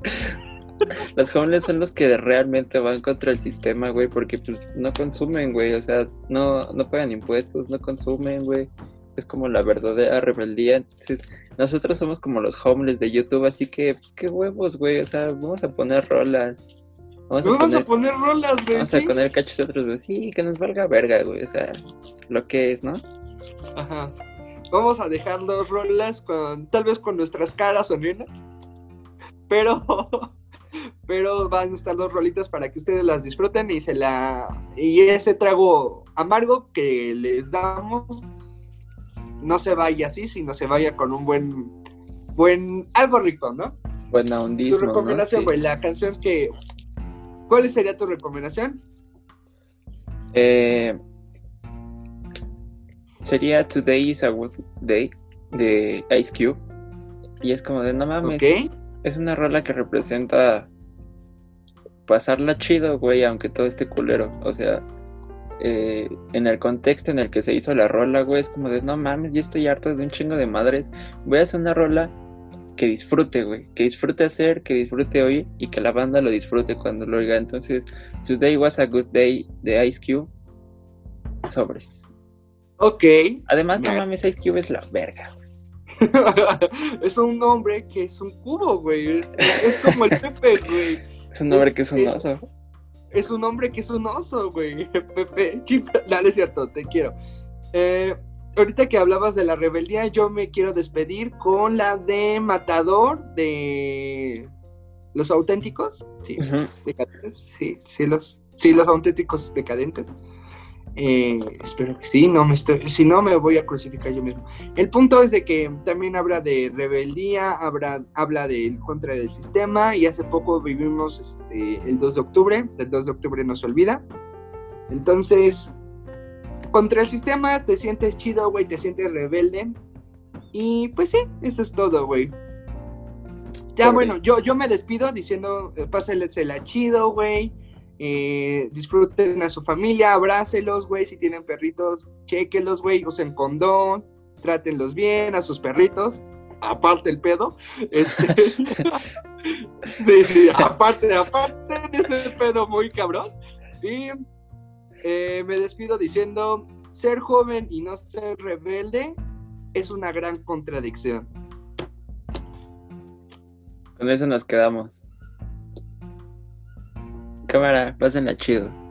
los homeless son los que realmente van contra el sistema, güey, porque pues no consumen, güey, o sea, no, no pagan impuestos, no consumen, güey. Es como la verdadera rebeldía. Entonces, nosotros somos como los homeless de YouTube, así que, pues qué huevos, güey, o sea, vamos a poner rolas. Vamos a Vamos poner, a poner rolas, güey. vamos a poner cachos de otros, güey. Sí, que nos valga verga, güey, o sea, lo que es, ¿no? Ajá. Vamos a dejar los rolas con, tal vez con nuestras caras sonriendo. Pero, pero van a estar dos rolitas para que ustedes las disfruten y se la, y ese trago amargo que les damos no se vaya así, sino se vaya con un buen, buen, algo rico, ¿no? Buena Tu ondismo, ¿no? recomendación, Sí. güey, la canción que, ¿cuál sería tu recomendación? Eh, sería Today is a Good Day de Ice Cube. Y es como de no mames. Ok. Es una rola que representa pasarla chido, güey, aunque todo esté culero. O sea, eh, en el contexto en el que se hizo la rola, güey, es como de, no mames, ya estoy harto de un chingo de madres, voy a hacer una rola que disfrute, güey, que disfrute hacer, que disfrute oír y que la banda lo disfrute cuando lo oiga. Entonces, Today was a good day de Ice Cube, sobres. Ok. Además, no mames, Ice Cube es la verga, es un hombre que es un cubo, güey. Es, como el Pepe, güey. Es un hombre que es un oso. Es un hombre que es un oso, güey. Pepe, dale, es cierto, te quiero. Eh, ahorita que hablabas de la rebeldía, yo me quiero despedir con la de Matador de los auténticos. Sí, decadentes. Sí, sí, los, sí, los auténticos decadentes. Eh, espero que sí, no me estoy, si no me voy a crucificar yo mismo. El punto es de que también habla de rebeldía, habla, habla del contra del sistema y hace poco vivimos este, el 2 de octubre, el 2 de octubre no se olvida. Entonces, contra el sistema te sientes chido, güey, te sientes rebelde. Y pues sí, eso es todo, güey. Ya bueno, yo, yo me despido diciendo, eh, la chido, güey eh, disfruten a su familia, abrácelos, güey. Si tienen perritos, chequenlos, güey. Usen condón, trátenlos bien a sus perritos. Aparte el pedo. Este... sí, sí, aparte, aparte de ese pedo muy cabrón. Y eh, me despido diciendo: ser joven y no ser rebelde es una gran contradicción. Con eso nos quedamos. Cámara, pásenla chido.